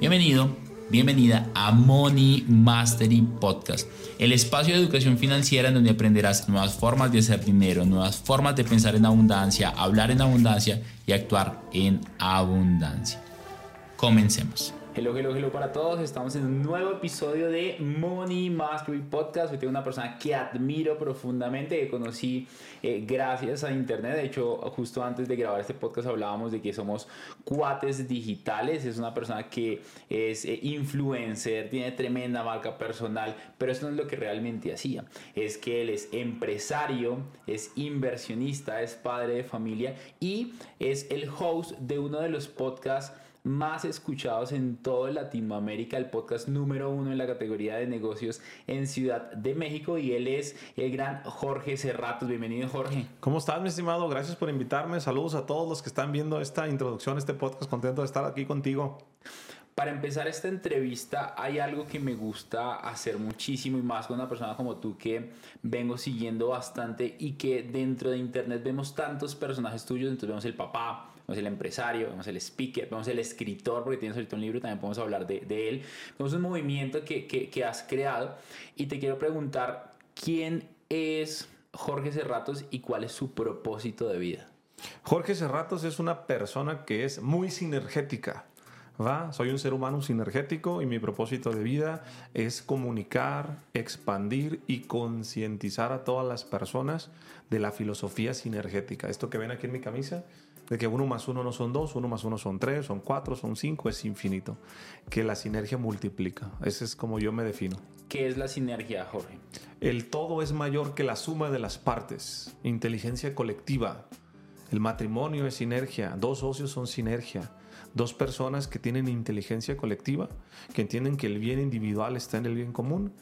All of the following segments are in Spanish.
Bienvenido, bienvenida a Money Mastery Podcast, el espacio de educación financiera en donde aprenderás nuevas formas de hacer dinero, nuevas formas de pensar en abundancia, hablar en abundancia y actuar en abundancia. Comencemos. Hello, hello, hello para todos. Estamos en un nuevo episodio de Money Mastery Podcast. Hoy tengo una persona que admiro profundamente, que conocí eh, gracias a Internet. De hecho, justo antes de grabar este podcast hablábamos de que somos cuates digitales. Es una persona que es eh, influencer, tiene tremenda marca personal, pero eso no es lo que realmente hacía. Es que él es empresario, es inversionista, es padre de familia y es el host de uno de los podcasts más escuchados en toda Latinoamérica, el podcast número uno en la categoría de negocios en Ciudad de México y él es el gran Jorge Cerratos. Bienvenido Jorge. ¿Cómo estás mi estimado? Gracias por invitarme. Saludos a todos los que están viendo esta introducción, este podcast. Contento de estar aquí contigo. Para empezar esta entrevista hay algo que me gusta hacer muchísimo y más con una persona como tú que vengo siguiendo bastante y que dentro de internet vemos tantos personajes tuyos, entonces vemos el papá, vemos el empresario, vemos el speaker, vemos el escritor, porque tienes ahorita un libro también podemos hablar de, de él. Vemos un movimiento que, que, que has creado y te quiero preguntar, ¿quién es Jorge Cerratos y cuál es su propósito de vida? Jorge Cerratos es una persona que es muy sinergética. ¿va? Soy un ser humano sinergético y mi propósito de vida es comunicar, expandir y concientizar a todas las personas de la filosofía sinergética. Esto que ven aquí en mi camisa de que uno más uno no son dos, uno más uno son tres, son cuatro, son cinco, es infinito. Que la sinergia multiplica. Ese es como yo me defino. ¿Qué es la sinergia, Jorge? El todo es mayor que la suma de las partes. Inteligencia colectiva. El matrimonio es sinergia. Dos socios son sinergia. Dos personas que tienen inteligencia colectiva, que entienden que el bien individual está en el bien común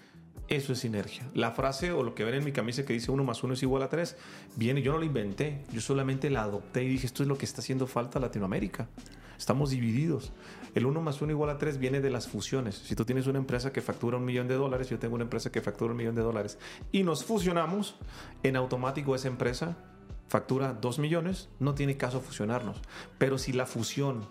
eso es sinergia. La frase o lo que ven en mi camisa que dice 1 más 1 es igual a 3, viene, yo no lo inventé, yo solamente la adopté y dije, esto es lo que está haciendo falta a Latinoamérica. Estamos divididos. El 1 más 1 igual a 3 viene de las fusiones. Si tú tienes una empresa que factura un millón de dólares, yo tengo una empresa que factura un millón de dólares y nos fusionamos, en automático esa empresa factura 2 millones, no tiene caso fusionarnos. Pero si la fusión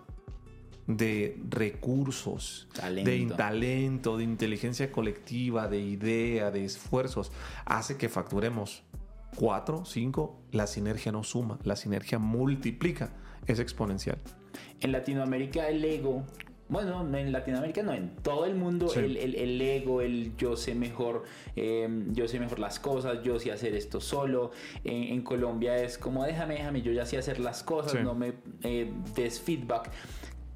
de recursos, de talento, de inteligencia colectiva, de idea, de esfuerzos, hace que facturemos cuatro, cinco, la sinergia no suma, la sinergia multiplica, es exponencial. En Latinoamérica el ego, bueno, en Latinoamérica no, en todo el mundo el, ego, el yo sé mejor, em, yo sé mejor las cosas, yo sé hacer esto solo. En, Colombia es como déjame, déjame, yo ya sé hacer las cosas, no me eh, des feedback.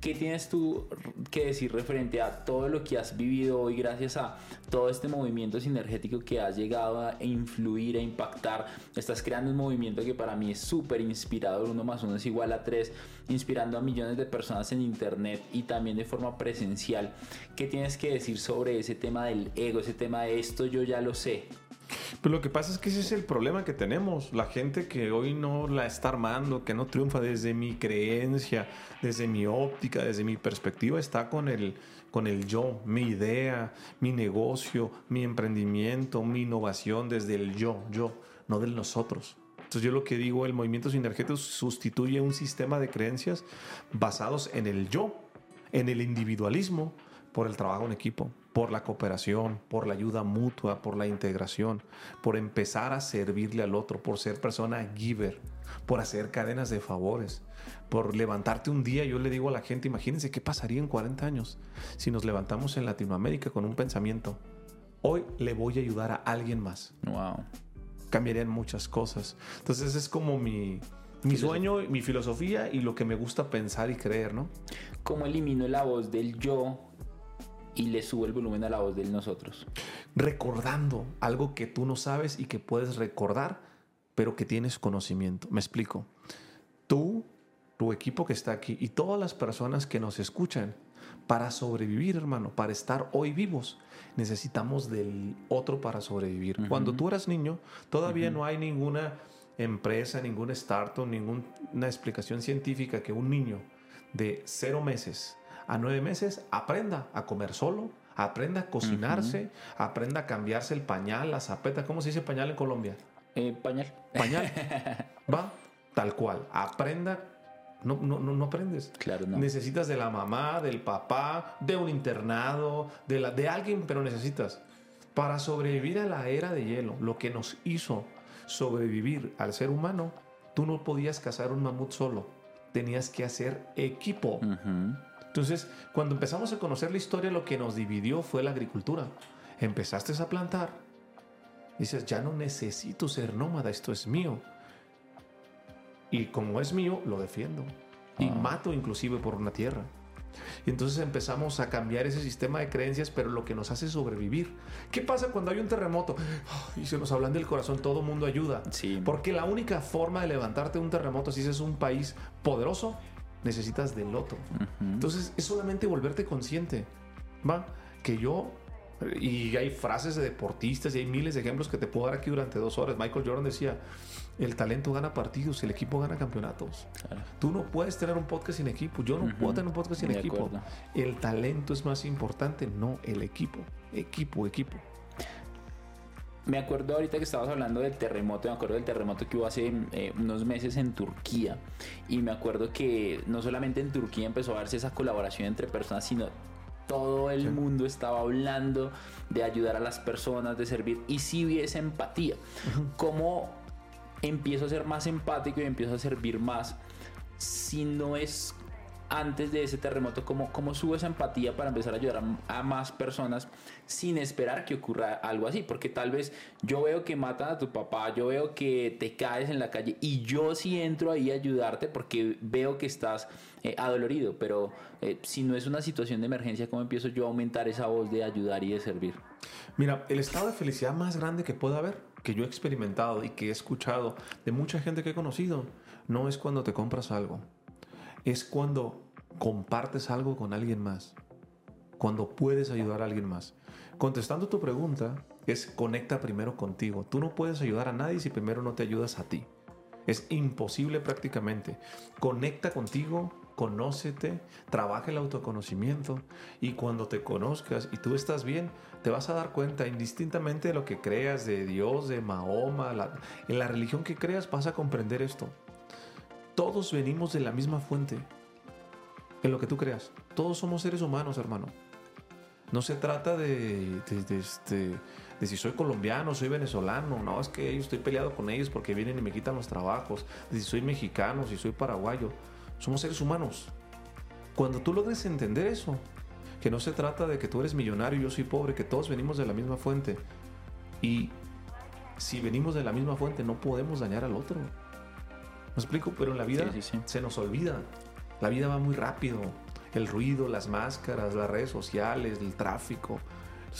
¿Qué tienes tú que decir referente a todo lo que has vivido hoy gracias a todo este movimiento sinergético que has llegado a influir, a impactar? Estás creando un movimiento que para mí es súper inspirador, uno más uno es igual a tres, inspirando a millones de personas en internet y también de forma presencial. ¿Qué tienes que decir sobre ese tema del ego, ese tema de esto yo ya lo sé? Pero lo que pasa es que ese es el problema que tenemos. La gente que hoy no la está armando, que no triunfa desde mi creencia, desde mi óptica, desde mi perspectiva, está con el, con el yo, mi idea, mi negocio, mi emprendimiento, mi innovación desde el yo, yo, no del nosotros. Entonces yo lo que digo, el movimiento sinergético sustituye un sistema de creencias basados en el yo, en el individualismo, por el trabajo en equipo por la cooperación, por la ayuda mutua, por la integración, por empezar a servirle al otro, por ser persona giver, por hacer cadenas de favores, por levantarte un día. Yo le digo a la gente, imagínense qué pasaría en 40 años si nos levantamos en Latinoamérica con un pensamiento. Hoy le voy a ayudar a alguien más. Wow. Cambiarían muchas cosas. Entonces es como mi, mi sueño, mi filosofía y lo que me gusta pensar y creer, ¿no? ¿Cómo elimino la voz del yo y le subo el volumen a la voz de nosotros. Recordando algo que tú no sabes y que puedes recordar, pero que tienes conocimiento. Me explico. Tú, tu equipo que está aquí y todas las personas que nos escuchan, para sobrevivir, hermano, para estar hoy vivos, necesitamos del otro para sobrevivir. Cuando tú eras niño, todavía no hay ninguna empresa, ningún startup, ninguna explicación científica que un niño de cero meses a nueve meses aprenda a comer solo, aprenda a cocinarse, aprenda a cambiarse el pañal, la zapeta. ¿Cómo se dice pañal en Colombia? Eh, pañal. Pañal. Va, tal cual. Aprenda No, no, no, no aprendes. Claro, no. Necesitas de la mamá, del papá, de un internado, de, la, de alguien, pero necesitas. Para sobrevivir a la era de hielo, lo que nos hizo sobrevivir al ser humano, tú no podías cazar un mamut solo. Tenías que hacer equipo. Ujú. Entonces, cuando empezamos a conocer la historia, lo que nos dividió fue la agricultura. Empezaste a plantar. Dices, ya no necesito ser nómada, esto es mío. Y como es mío, lo defiendo. Y Ah. mato inclusive por una tierra. Y entonces empezamos a cambiar ese sistema de creencias, pero lo que nos hace sobrevivir. ¿Qué pasa cuando hay un terremoto? Y se nos hablan del corazón, todo mundo ayuda. Sí. Porque la única forma de levantarte de un terremoto, si es un país poderoso, necesitas del otro. Ujú. Entonces es solamente volverte consciente, ¿va? Que yo, y hay frases de deportistas y hay miles de ejemplos que te puedo dar aquí durante dos horas. Michael Jordan decía, el talento gana partidos, el equipo gana campeonatos. Claro. Tú no puedes tener un podcast sin equipo, yo no puedo tener un podcast sin De equipo. acuerdo. El talento es más importante, no el equipo. Equipo, equipo. Me acuerdo ahorita que estabas hablando del terremoto, me acuerdo del terremoto que hubo hace eh, unos meses en Turquía y me acuerdo que no solamente en Turquía empezó a darse esa colaboración entre personas, sino todo el Sí. mundo estaba hablando de ayudar a las personas, de servir y si hubiese empatía. ¿Cómo empiezo a ser más empático y empiezo a servir más si no es antes de ese terremoto, cómo, cómo subo esa empatía para empezar a ayudar a, a más personas sin esperar que ocurra algo así? Porque tal vez yo veo que matan a tu papá, yo veo que te caes en la calle y yo sí entro ahí a ayudarte porque veo que estás eh, adolorido, pero eh, si no es una situación de emergencia, ¿cómo empiezo yo a aumentar esa voz de ayudar y de servir? Mira, el estado de felicidad más grande que pueda haber, que yo he experimentado y que he escuchado de mucha gente que he conocido, no es cuando te compras algo, es cuando compartes algo con alguien más, cuando puedes ayudar a alguien más. Contestando tu pregunta, es conecta primero contigo. Tú no puedes ayudar a nadie si primero no te ayudas a ti. Es imposible prácticamente. Conecta contigo, conócete, trabaja el autoconocimiento y cuando te conozcas y tú estás bien, te vas a dar cuenta indistintamente de lo que creas, de Dios, de Mahoma, la- en la religión que creas vas a comprender esto. Todos venimos de la misma fuente, en lo que tú creas. Todos somos seres humanos, hermano. No se trata de, de- este, de si soy colombiano, soy venezolano. No, es que yo estoy peleado con ellos porque vienen y me quitan los trabajos. De si soy mexicano, si soy paraguayo. Somos seres humanos. Cuando tú logres entender eso, que no se trata de que tú eres millonario y yo soy pobre, que todos venimos de la misma fuente. Y si venimos de la misma fuente, no podemos dañar al otro. ¿Me explico? Pero en la vida Sí, sí, sí. se nos olvida. La vida va muy rápido. El ruido, las máscaras, las redes sociales, el tráfico.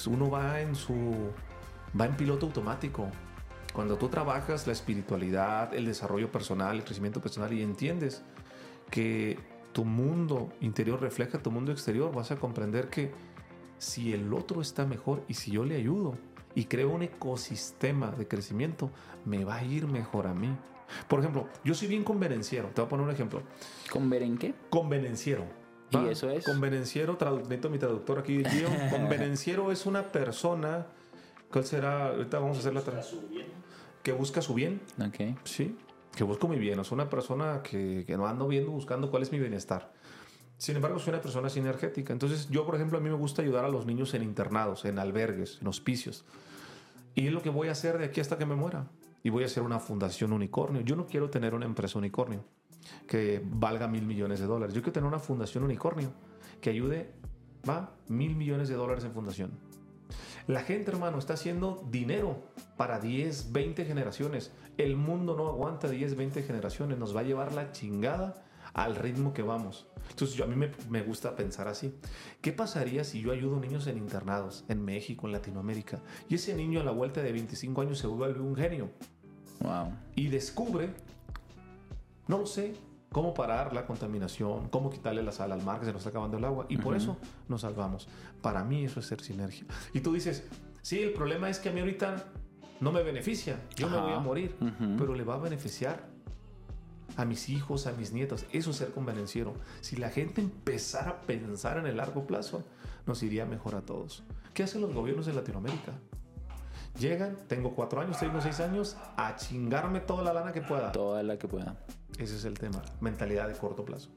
Uno va en su. va en piloto automático. Cuando tú trabajas la espiritualidad, el desarrollo personal, el crecimiento personal y entiendes que tu mundo interior refleja tu mundo exterior, vas a comprender que si el otro está mejor y si yo le ayudo y creo un ecosistema de crecimiento, me va a ir mejor a mí. Por ejemplo, yo soy bien convenenciero. Te voy a poner un ejemplo. ¿Con ver en qué? Convenenciero. ¿Y eso es? Convenenciero, tradu- necesito mi traductor aquí. Gio. Convenenciero es una persona. ¿Cuál será? Ahorita vamos a hacer la tra- Que busca su bien. Ok. Sí. Que busco mi bien. Es una persona que, que no ando viendo buscando cuál es mi bienestar. Sin embargo, soy una persona sinergética. Entonces, yo, por ejemplo, a mí me gusta ayudar a los niños en internados, en albergues, en hospicios. Y es lo que voy a hacer de aquí hasta que me muera. Y voy a hacer una fundación unicornio. Yo no quiero tener una empresa unicornio que valga mil millones de dólares. Yo quiero tener una fundación unicornio que ayude, va, mil millones de dólares en fundación. La gente, hermano, está haciendo dinero para 10, 20 generaciones. El mundo no aguanta 10, 20 generaciones. Nos va a llevar la chingada al ritmo que vamos. Entonces, yo, a mí me, me gusta pensar así. ¿Qué pasaría si yo ayudo niños en internados, en México, en Latinoamérica, y ese niño a la vuelta de 25 años se vuelve un genio Wow. y descubre, no lo sé, cómo parar la contaminación, cómo quitarle la sal al mar que se nos está acabando el agua, y por eso nos salvamos. Para mí eso es ser sinergia. Y tú dices, sí, el problema es que a mí ahorita no me beneficia, yo me voy a morir, pero le va a beneficiar a mis hijos, a mis nietos. Eso es ser convenenciero. Si la gente empezara a pensar en el largo plazo, nos iría mejor a todos. ¿Qué hacen los gobiernos de Latinoamérica? Llegan, tengo cuatro años, tengo seis años, a chingarme toda la lana que pueda. Toda la que pueda. Ese es el tema, mentalidad de corto plazo.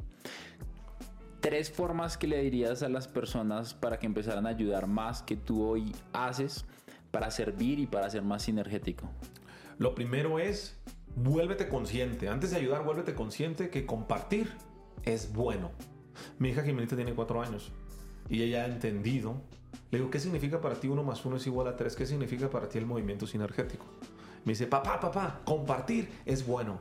Tres formas que le dirías a las personas para que empezaran a ayudar más que tú hoy haces para servir y para ser más sinergético. Lo primero es, vuélvete consciente. Antes de ayudar, vuélvete consciente que compartir es bueno. Mi hija Jimenita tiene cuatro años y ella ha entendido. Le digo, ¿qué significa para ti uno más uno es igual a tres? ¿Qué significa para ti el movimiento sinergético? Me dice, papá, papá, compartir es bueno.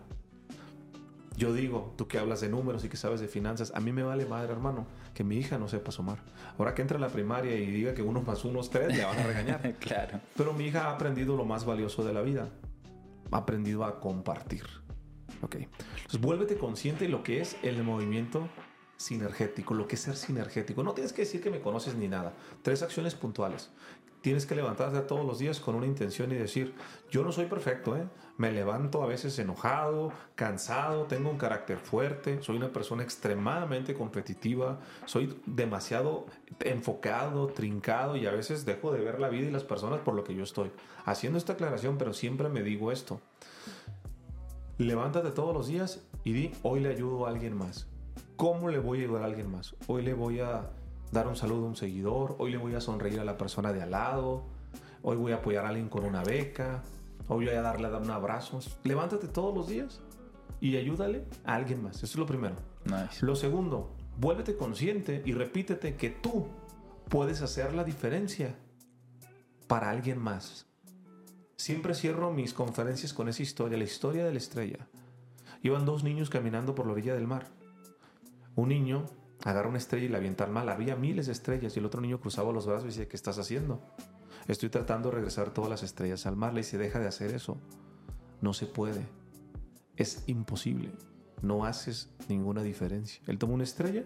Yo digo, tú que hablas de números y que sabes de finanzas, a mí me vale madre, hermano, que mi hija no sepa sumar. Ahora que entra a la primaria y diga que uno más uno es tres, le van a regañar. claro. Pero mi hija ha aprendido lo más valioso de la vida. Aprendido a compartir. Ok. Entonces, vuélvete consciente de lo que es el movimiento sinergético, lo que es ser sinergético. No tienes que decir que me conoces ni nada. Tres acciones puntuales. Tienes que levantarte todos los días con una intención y decir, yo no soy perfecto, ¿eh? Me levanto a veces enojado, cansado, tengo un carácter fuerte, soy una persona extremadamente competitiva, soy demasiado enfocado, trincado y a veces dejo de ver la vida y las personas por lo que yo estoy. Haciendo esta aclaración, pero siempre me digo esto. Levántate todos los días y di, hoy le ayudo a alguien más. ¿Cómo le voy a ayudar a alguien más? Hoy le voy a dar un saludo a un seguidor, hoy le voy a sonreír a la persona de al lado, hoy voy a apoyar a alguien con una beca, hoy voy a darle a dar un abrazo. Levántate todos los días y ayúdale a alguien más. Eso es lo primero. Lo segundo, vuélvete consciente y repítete que tú puedes hacer la diferencia para alguien más. Siempre cierro mis conferencias con esa historia, la historia de la estrella. Iban dos niños caminando por la orilla del mar. Un niño agarra una estrella y la avienta al mar. Había miles de estrellas y el otro niño cruzaba los brazos y decía, ¿qué estás haciendo? Estoy tratando de regresar todas las estrellas al mar. Le dice, deja de hacer eso. No se puede. Es imposible. No haces ninguna diferencia. Él toma una estrella,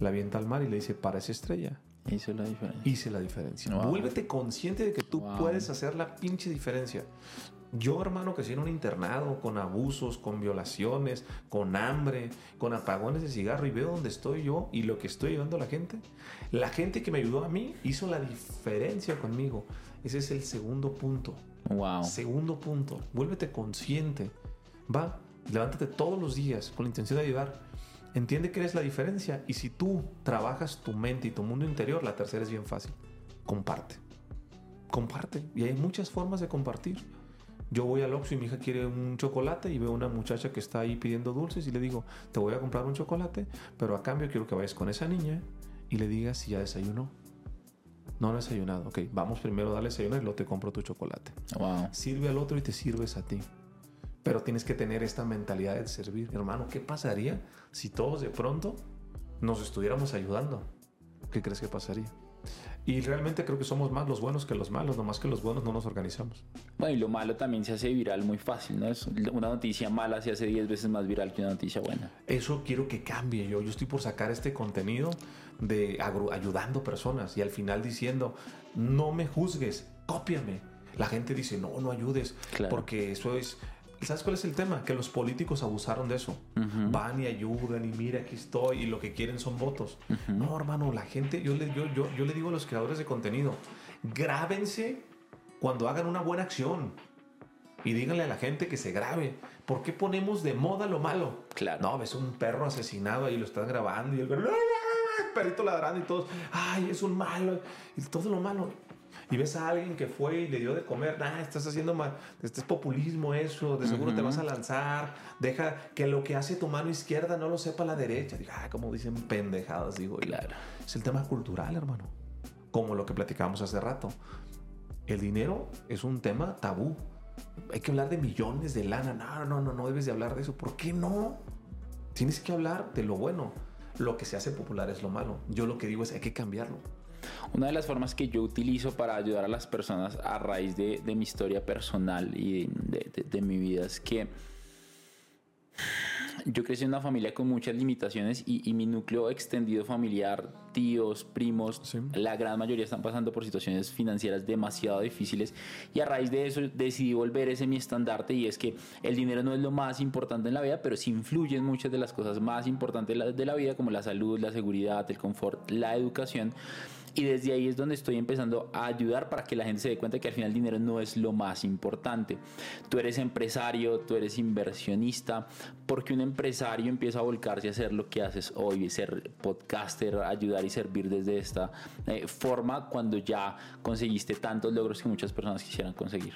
la avienta al mar y le dice, para esa estrella. Hice la diferencia. Hice la diferencia. Vuélvete consciente de que tú puedes hacer la pinche diferencia. Yo, hermano, que en un internado con abusos, con violaciones, con hambre, con apagones de cigarro y veo dónde estoy yo y lo que estoy ayudando a la gente. La gente que me ayudó a mí hizo la diferencia conmigo. Ese es el segundo punto. Wow. Segundo punto. Vuélvete consciente. Va, levántate todos los días con la intención de ayudar. Entiende que eres la diferencia y si tú trabajas tu mente y tu mundo interior, la tercera es bien fácil. Comparte. Comparte. Y hay muchas formas de compartir. Yo voy al Oxxo y mi hija quiere un chocolate y veo una muchacha que está ahí pidiendo dulces y le digo, te voy a comprar un chocolate, pero a cambio quiero que vayas con esa niña y le digas si ya desayunó. No ha desayunado. Ok, vamos primero a darle desayuno y luego te compro tu chocolate. Wow. Sirve al otro y te sirves a ti. Pero tienes que tener esta mentalidad de servir. Hermano, ¿qué pasaría si todos de pronto nos estuviéramos ayudando? ¿Qué crees que pasaría? Y realmente creo que somos más los buenos que los malos, nomás que los buenos no nos organizamos. Bueno, y lo malo también se hace viral muy fácil, ¿no? Es una noticia mala se hace 10 veces más viral que una noticia buena. Eso quiero que cambie yo. Yo estoy por sacar este contenido de ayudando personas y al final diciendo, no me juzgues, cópiame. La gente dice, no, no ayudes, porque eso es sabes cuál es el tema? Que los políticos abusaron de eso. Van y ayudan y mira, aquí estoy y lo que quieren son votos. No, hermano, la gente, yo le, yo, yo, yo le digo a los creadores de contenido, grábense cuando hagan una buena acción. Y díganle a la gente que se grabe. ¿Por qué ponemos de moda lo malo? Claro. No, ves un perro asesinado ahí lo estás grabando y el perrito ladrando y todos, ay, es un malo. Y todo lo malo y ves a alguien que fue y le dio de comer, ah, estás haciendo mal, este es populismo eso, de seguro te vas a lanzar, deja que lo que hace tu mano izquierda no lo sepa la derecha. Digo, ah, como dicen pendejadas, digo, claro. Es el tema cultural, hermano. Como lo que platicábamos hace rato. El dinero es un tema tabú. Hay que hablar de millones de lana. No, no, no, no debes de hablar de eso. ¿Por qué no? Tienes que hablar de lo bueno. Lo que se hace popular es lo malo. Yo lo que digo es hay que cambiarlo. Una de las formas que yo utilizo para ayudar a las personas a raíz de, mi historia personal y de, mi vida es que yo crecí en una familia con muchas limitaciones y, mi núcleo extendido familiar, tíos, primos, la gran mayoría están pasando por situaciones financieras demasiado difíciles y a raíz de eso decidí volver ese mi estandarte y es que el dinero no es lo más importante en la vida, pero sí influye en muchas de las cosas más importantes de la vida como la salud, la seguridad, el confort, la educación Y desde ahí es donde estoy empezando a ayudar para que la gente se dé cuenta que al final el dinero no es lo más importante. Tú eres empresario, tú eres inversionista, porque un empresario empieza a volcarse a hacer lo que haces hoy, ser podcaster, ayudar y servir desde esta eh, forma cuando ya conseguiste tantos logros que muchas personas quisieran conseguir.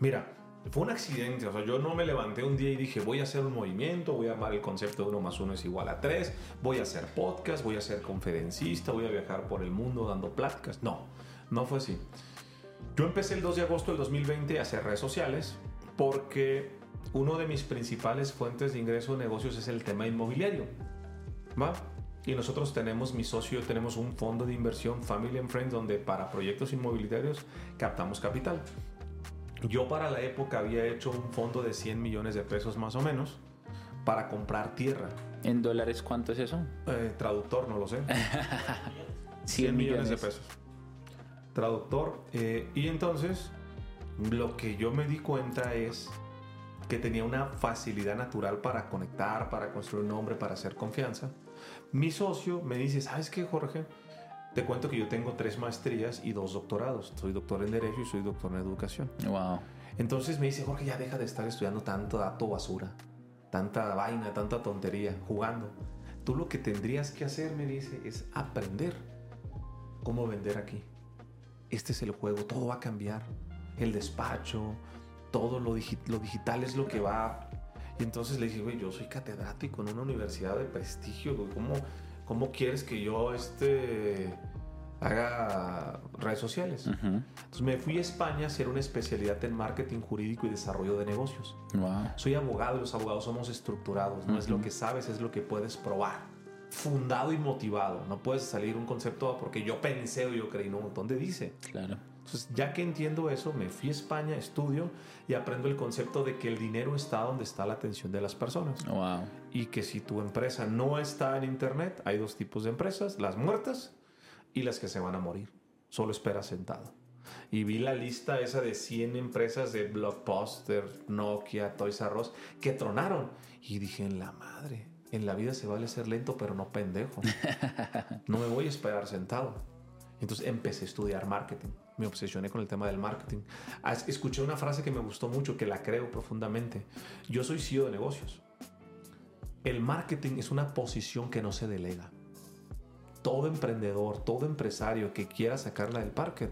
Mira, fue un accidente, o sea, yo no me levanté un día y dije, voy a hacer un movimiento, voy a armar el concepto de uno más uno es igual a tres, voy a hacer podcast, voy a ser conferencista, voy a viajar por el mundo dando pláticas. No, no fue así. Yo empecé el 2 de agosto del 2020 a hacer redes sociales porque uno de mis principales fuentes de ingreso de negocios es el tema inmobiliario. ¿Va? Y nosotros tenemos, mi socio, tenemos un fondo de inversión Family and Friends donde para proyectos inmobiliarios captamos capital. Yo para la época había hecho un fondo de 100 millones de pesos más o menos para comprar tierra. ¿En dólares cuánto es eso? Eh, traductor, no lo sé. 100 millones. de pesos. Traductor. Eh, y entonces lo que yo me di cuenta es que tenía una facilidad natural para conectar, para construir un nombre, para hacer confianza. Mi socio me dice, ¿sabes qué, Jorge? Te cuento que yo tengo tres maestrías y dos doctorados. Soy doctor en Derecho y soy doctor en Educación. Wow. Entonces me dice, Jorge, ya deja de estar estudiando tanto dato basura, tanta vaina, tanta tontería, jugando. Tú lo que tendrías que hacer, me dice, es aprender cómo vender aquí. Este es el juego, todo va a cambiar. El despacho, todo lo, lo digital es lo que va. Y entonces le dije, güey, yo soy catedrático en una universidad de prestigio, ¿cómo, cómo quieres que yo este haga redes sociales. Entonces me fui a España a hacer una especialidad en marketing jurídico y desarrollo de negocios. Soy abogado y los abogados somos estructurados. No es lo que sabes, es lo que puedes probar. Fundado y motivado. No puedes salir un concepto porque yo pensé o yo creí. No, ¿dónde dice? Claro. Entonces, ya que entiendo eso, me fui a España, estudio y aprendo el concepto de que el dinero está donde está la atención de las personas. Wow. Y que si tu empresa no está en Internet, hay dos tipos de empresas, las muertas y las que se van a morir. Solo espera sentado. Y vi la lista esa de 100 empresas de Blockbuster, Nokia, Toys R Us que tronaron. Y dije, en la madre, en la vida se vale ser lento, pero no pendejo. No me voy a esperar sentado. Entonces empecé a estudiar marketing. Me obsesioné con el tema del marketing. Ah, escuché una frase que me gustó mucho, que la creo profundamente. Yo soy CEO de negocios. El marketing es una posición que no se delega todo emprendedor, todo empresario que quiera sacarla del parque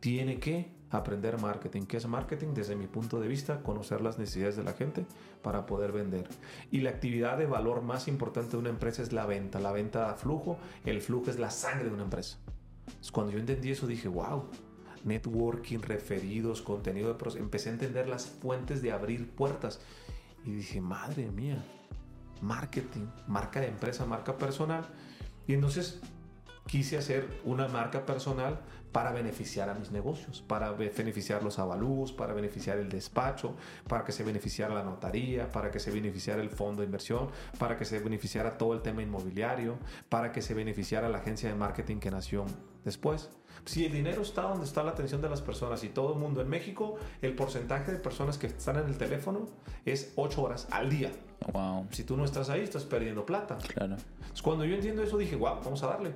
tiene que aprender marketing. ¿Qué es marketing? Desde mi punto de vista, conocer las necesidades de la gente para poder vender. Y la actividad de valor más importante de una empresa es la venta. La venta da flujo, el flujo es la sangre de una empresa. cuando yo entendí eso dije, wow, networking, referidos, contenido de empecé a entender las fuentes de abrir puertas y dije, madre mía, marketing, marca de empresa, marca personal y entonces quise hacer una marca personal para beneficiar a mis negocios, para beneficiar los avalúos, para beneficiar el despacho, para que se beneficiara la notaría, para que se beneficiara el fondo de inversión, para que se beneficiara todo el tema inmobiliario, para que se beneficiara la agencia de marketing que nació después. Si el dinero está donde está la atención de las personas y todo el mundo en México, el porcentaje de personas que están en el teléfono es 8 horas al día. Wow. Si tú no estás ahí, estás perdiendo plata. Claro. cuando yo entiendo eso, dije, wow, vamos a darle.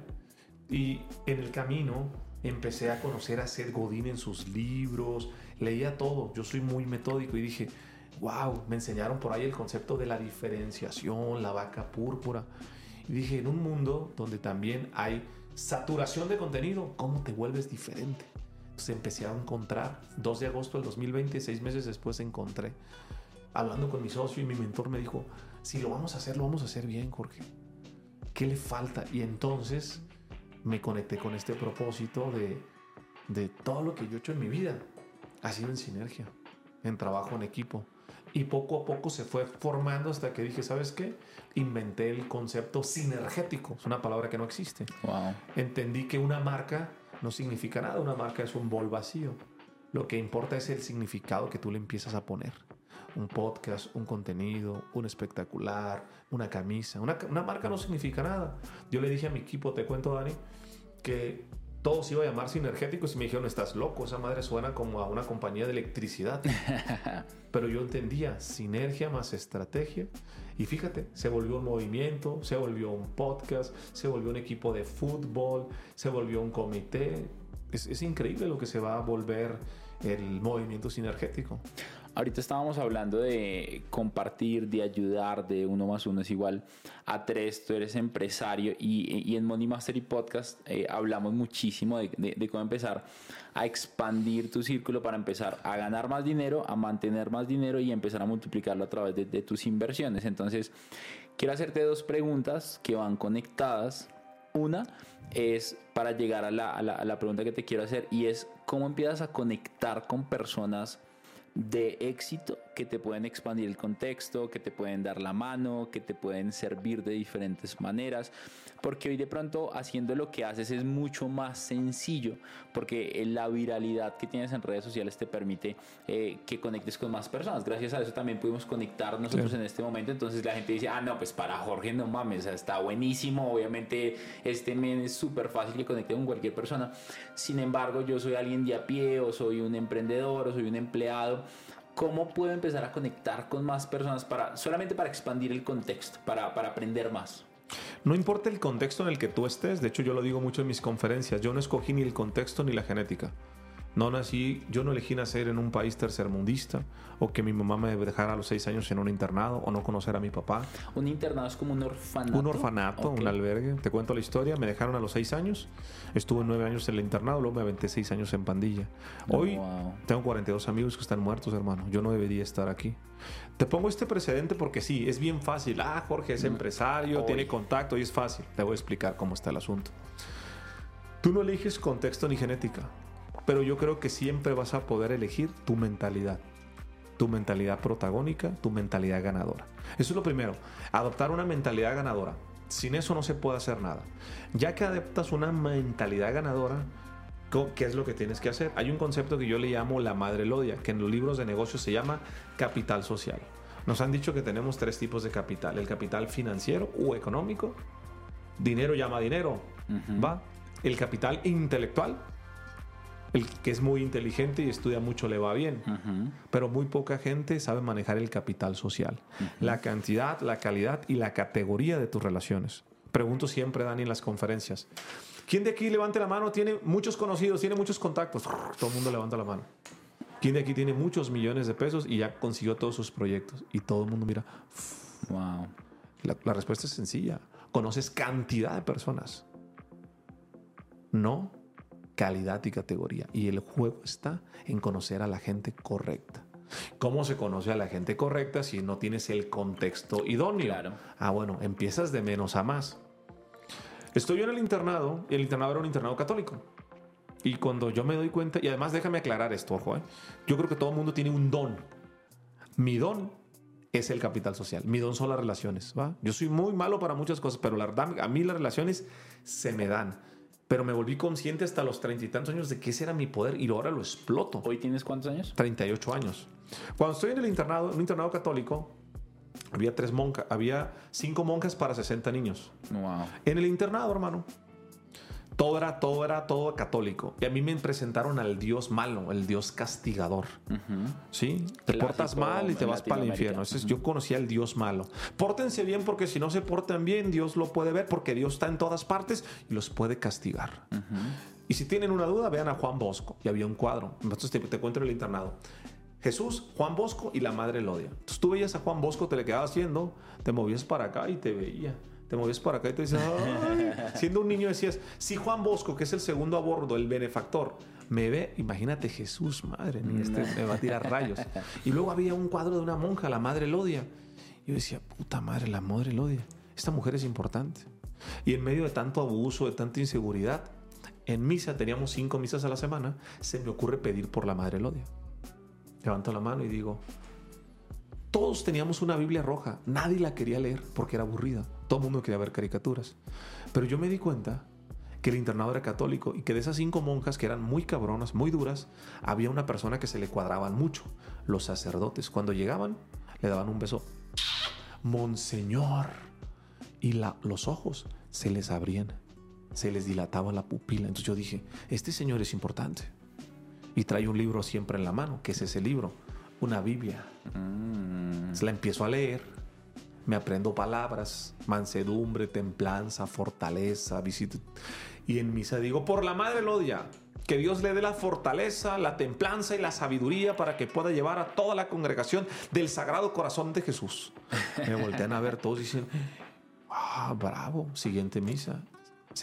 Y en el camino empecé a conocer a Seth Godin en sus libros, leía todo. Yo soy muy metódico y dije, wow, me enseñaron por ahí el concepto de la diferenciación, la vaca púrpura. Y dije, en un mundo donde también hay saturación de contenido, ¿cómo te vuelves diferente? Entonces empecé a encontrar, 2 de agosto del 2020, seis meses después encontré, hablando con mi socio y mi mentor me dijo, si lo vamos a hacer, lo vamos a hacer bien, Jorge. ¿Qué le falta? Y entonces me conecté con este propósito de, de todo lo que yo he hecho en mi vida. Ha sido en sinergia, en trabajo en equipo. Y poco a poco se fue formando hasta que dije, ¿sabes qué? Inventé el concepto sinergético. Es una palabra que no existe. Wow. Entendí que una marca no significa nada. Una marca es un bol vacío. Lo que importa es el significado que tú le empiezas a poner. Un podcast, un contenido, un espectacular, una camisa. Una, una marca no significa nada. Yo le dije a mi equipo, te cuento, Dani, que todo se iba a llamar sinergéticos y me dijeron, estás loco, esa madre suena como a una compañía de electricidad. Pero yo entendía sinergia más estrategia. Y fíjate, se volvió un movimiento, se volvió un podcast, se volvió un equipo de fútbol, se volvió un comité. Es, es increíble lo que se va a volver el movimiento sinergético. Ahorita estábamos hablando de compartir, de ayudar, de uno más uno es igual a tres. Tú eres empresario y, en Money Mastery Podcast eh, hablamos muchísimo de, cómo empezar a expandir tu círculo para empezar a ganar más dinero, a mantener más dinero y empezar a multiplicarlo a través de, tus inversiones. Entonces, quiero hacerte dos preguntas que van conectadas. Una es para llegar a la pregunta que te quiero hacer y es cómo empiezas a conectar con personas de éxito que te pueden expandir el contexto, que te pueden dar la mano, que te pueden servir de diferentes maneras, porque hoy de pronto haciendo lo que haces es mucho más sencillo, porque la viralidad que tienes en redes sociales te permite eh, que conectes con más personas. Gracias a eso también pudimos conectar nosotros en este momento, entonces la gente dice, ah, no, pues para Jorge no mames, está buenísimo, obviamente este men es súper fácil que conecte con cualquier persona, sin embargo yo soy alguien de a pie o soy un emprendedor o soy un empleado ¿Cómo puedo empezar a conectar con más personas para solamente para expandir el contexto, para, para aprender más? No importa el contexto en el que tú estés, de hecho yo lo digo mucho en mis conferencias, yo no escogí ni el contexto ni la genética. No nací, yo no elegí nacer en un país tercermundista o que mi mamá me dejara a los seis años en un internado o no conocer a mi papá. Un internado es como un orfanato. Un orfanato, un albergue. Te cuento la historia. Me dejaron a los seis años. Estuve nueve años en el internado, luego me aventé seis años en pandilla. Hoy tengo 42 amigos que están muertos, hermano. Yo no debería estar aquí. Te pongo este precedente porque sí, es bien fácil. Ah, Jorge es mm. empresario, tiene contacto y es fácil. Te voy a explicar cómo está el asunto. Tú no eliges contexto ni genética pero yo creo que siempre vas a poder elegir tu mentalidad. Tu mentalidad protagónica, tu mentalidad ganadora. Eso es lo primero. Adoptar una mentalidad ganadora. Sin eso no se puede hacer nada. Ya que adoptas una mentalidad ganadora, ¿qué es lo que tienes que hacer? Hay un concepto que yo le llamo la madre lodia, que en los libros de negocios se llama capital social. Nos han dicho que tenemos tres tipos de capital. El capital financiero o económico. Dinero llama dinero. ¿Va? El capital intelectual el que es muy inteligente y estudia mucho le va bien, pero muy poca gente sabe manejar el capital social, la cantidad, la calidad y la categoría de tus relaciones. Pregunto siempre, Dani, en las conferencias. ¿Quién de aquí levante la mano? Tiene muchos conocidos, tiene muchos contactos. Todo el mundo levanta la mano. ¿Quién de aquí tiene muchos millones de pesos y ya consiguió todos sus proyectos? Y todo el mundo mira. Wow. la respuesta es sencilla. Conoces cantidad de personas. No calidad y categoría. Y el juego está en conocer a la gente correcta. ¿Cómo se conoce a la gente correcta si no tienes el contexto idóneo? Claro. Ah, bueno, empiezas de menos a más. Estoy yo en el internado y el internado era un internado católico. Y cuando yo me doy cuenta, y además déjame aclarar esto, ojo, ¿eh? yo creo que todo el mundo tiene un don. Mi don es el capital social. Mi don son las relaciones. ¿va? Yo soy muy malo para muchas cosas, pero la verdad, a mí las relaciones se me dan pero me volví consciente hasta los treinta y tantos años de que ese era mi poder y ahora lo exploto. ¿Hoy tienes cuántos años? 38 años. Cuando estoy en el internado, en un internado católico, había tres monjas, había cinco monjas para 60 niños. Wow. En el internado, hermano, todo era, todo era, todo católico. Y a mí me presentaron al Dios malo, el Dios castigador. ¿Sí? Te portas mal y te vas para el infierno. Entonces, Yo conocía al Dios malo. Pórtense bien porque si no se portan bien, Dios lo puede ver porque Dios está en todas partes y los puede castigar. Y si tienen una duda, vean a Juan Bosco. Y había un cuadro. Entonces te, te cuento en el internado. Jesús, Juan Bosco y la madre Lodia. Entonces tú veías a Juan Bosco, te le quedabas haciendo, te movías para acá y te veía te movías para acá y te dices, siendo un niño decías, si Juan Bosco, que es el segundo a bordo, el benefactor, me ve, imagínate Jesús, madre mía, este me va a tirar rayos. Y luego había un cuadro de una monja, la madre Lodia. Y yo decía, puta madre, la madre Lodia, esta mujer es importante. Y en medio de tanto abuso, de tanta inseguridad, en misa, teníamos cinco misas a la semana, se me ocurre pedir por la madre Lodia. Levanto la mano y digo, todos teníamos una Biblia roja, nadie la quería leer porque era aburrida. Todo el mundo quería ver caricaturas. Pero yo me di cuenta que el internado era católico y que de esas cinco monjas que eran muy cabronas, muy duras, había una persona que se le cuadraban mucho. Los sacerdotes, cuando llegaban, le daban un beso. Monseñor. Y la, los ojos se les abrían. se les dilataba la pupila. Entonces yo dije, este señor es importante. Y trae un libro siempre en la mano, que es ese libro, una Biblia. Mm. Se la empiezo a leer, me aprendo palabras, mansedumbre, templanza, fortaleza, visita. Y en misa digo, por la madre Lodia, que Dios le dé la fortaleza, la templanza y la sabiduría para que pueda llevar a toda la congregación del Sagrado Corazón de Jesús. Me voltean a ver todos y dicen, ah, bravo, siguiente misa.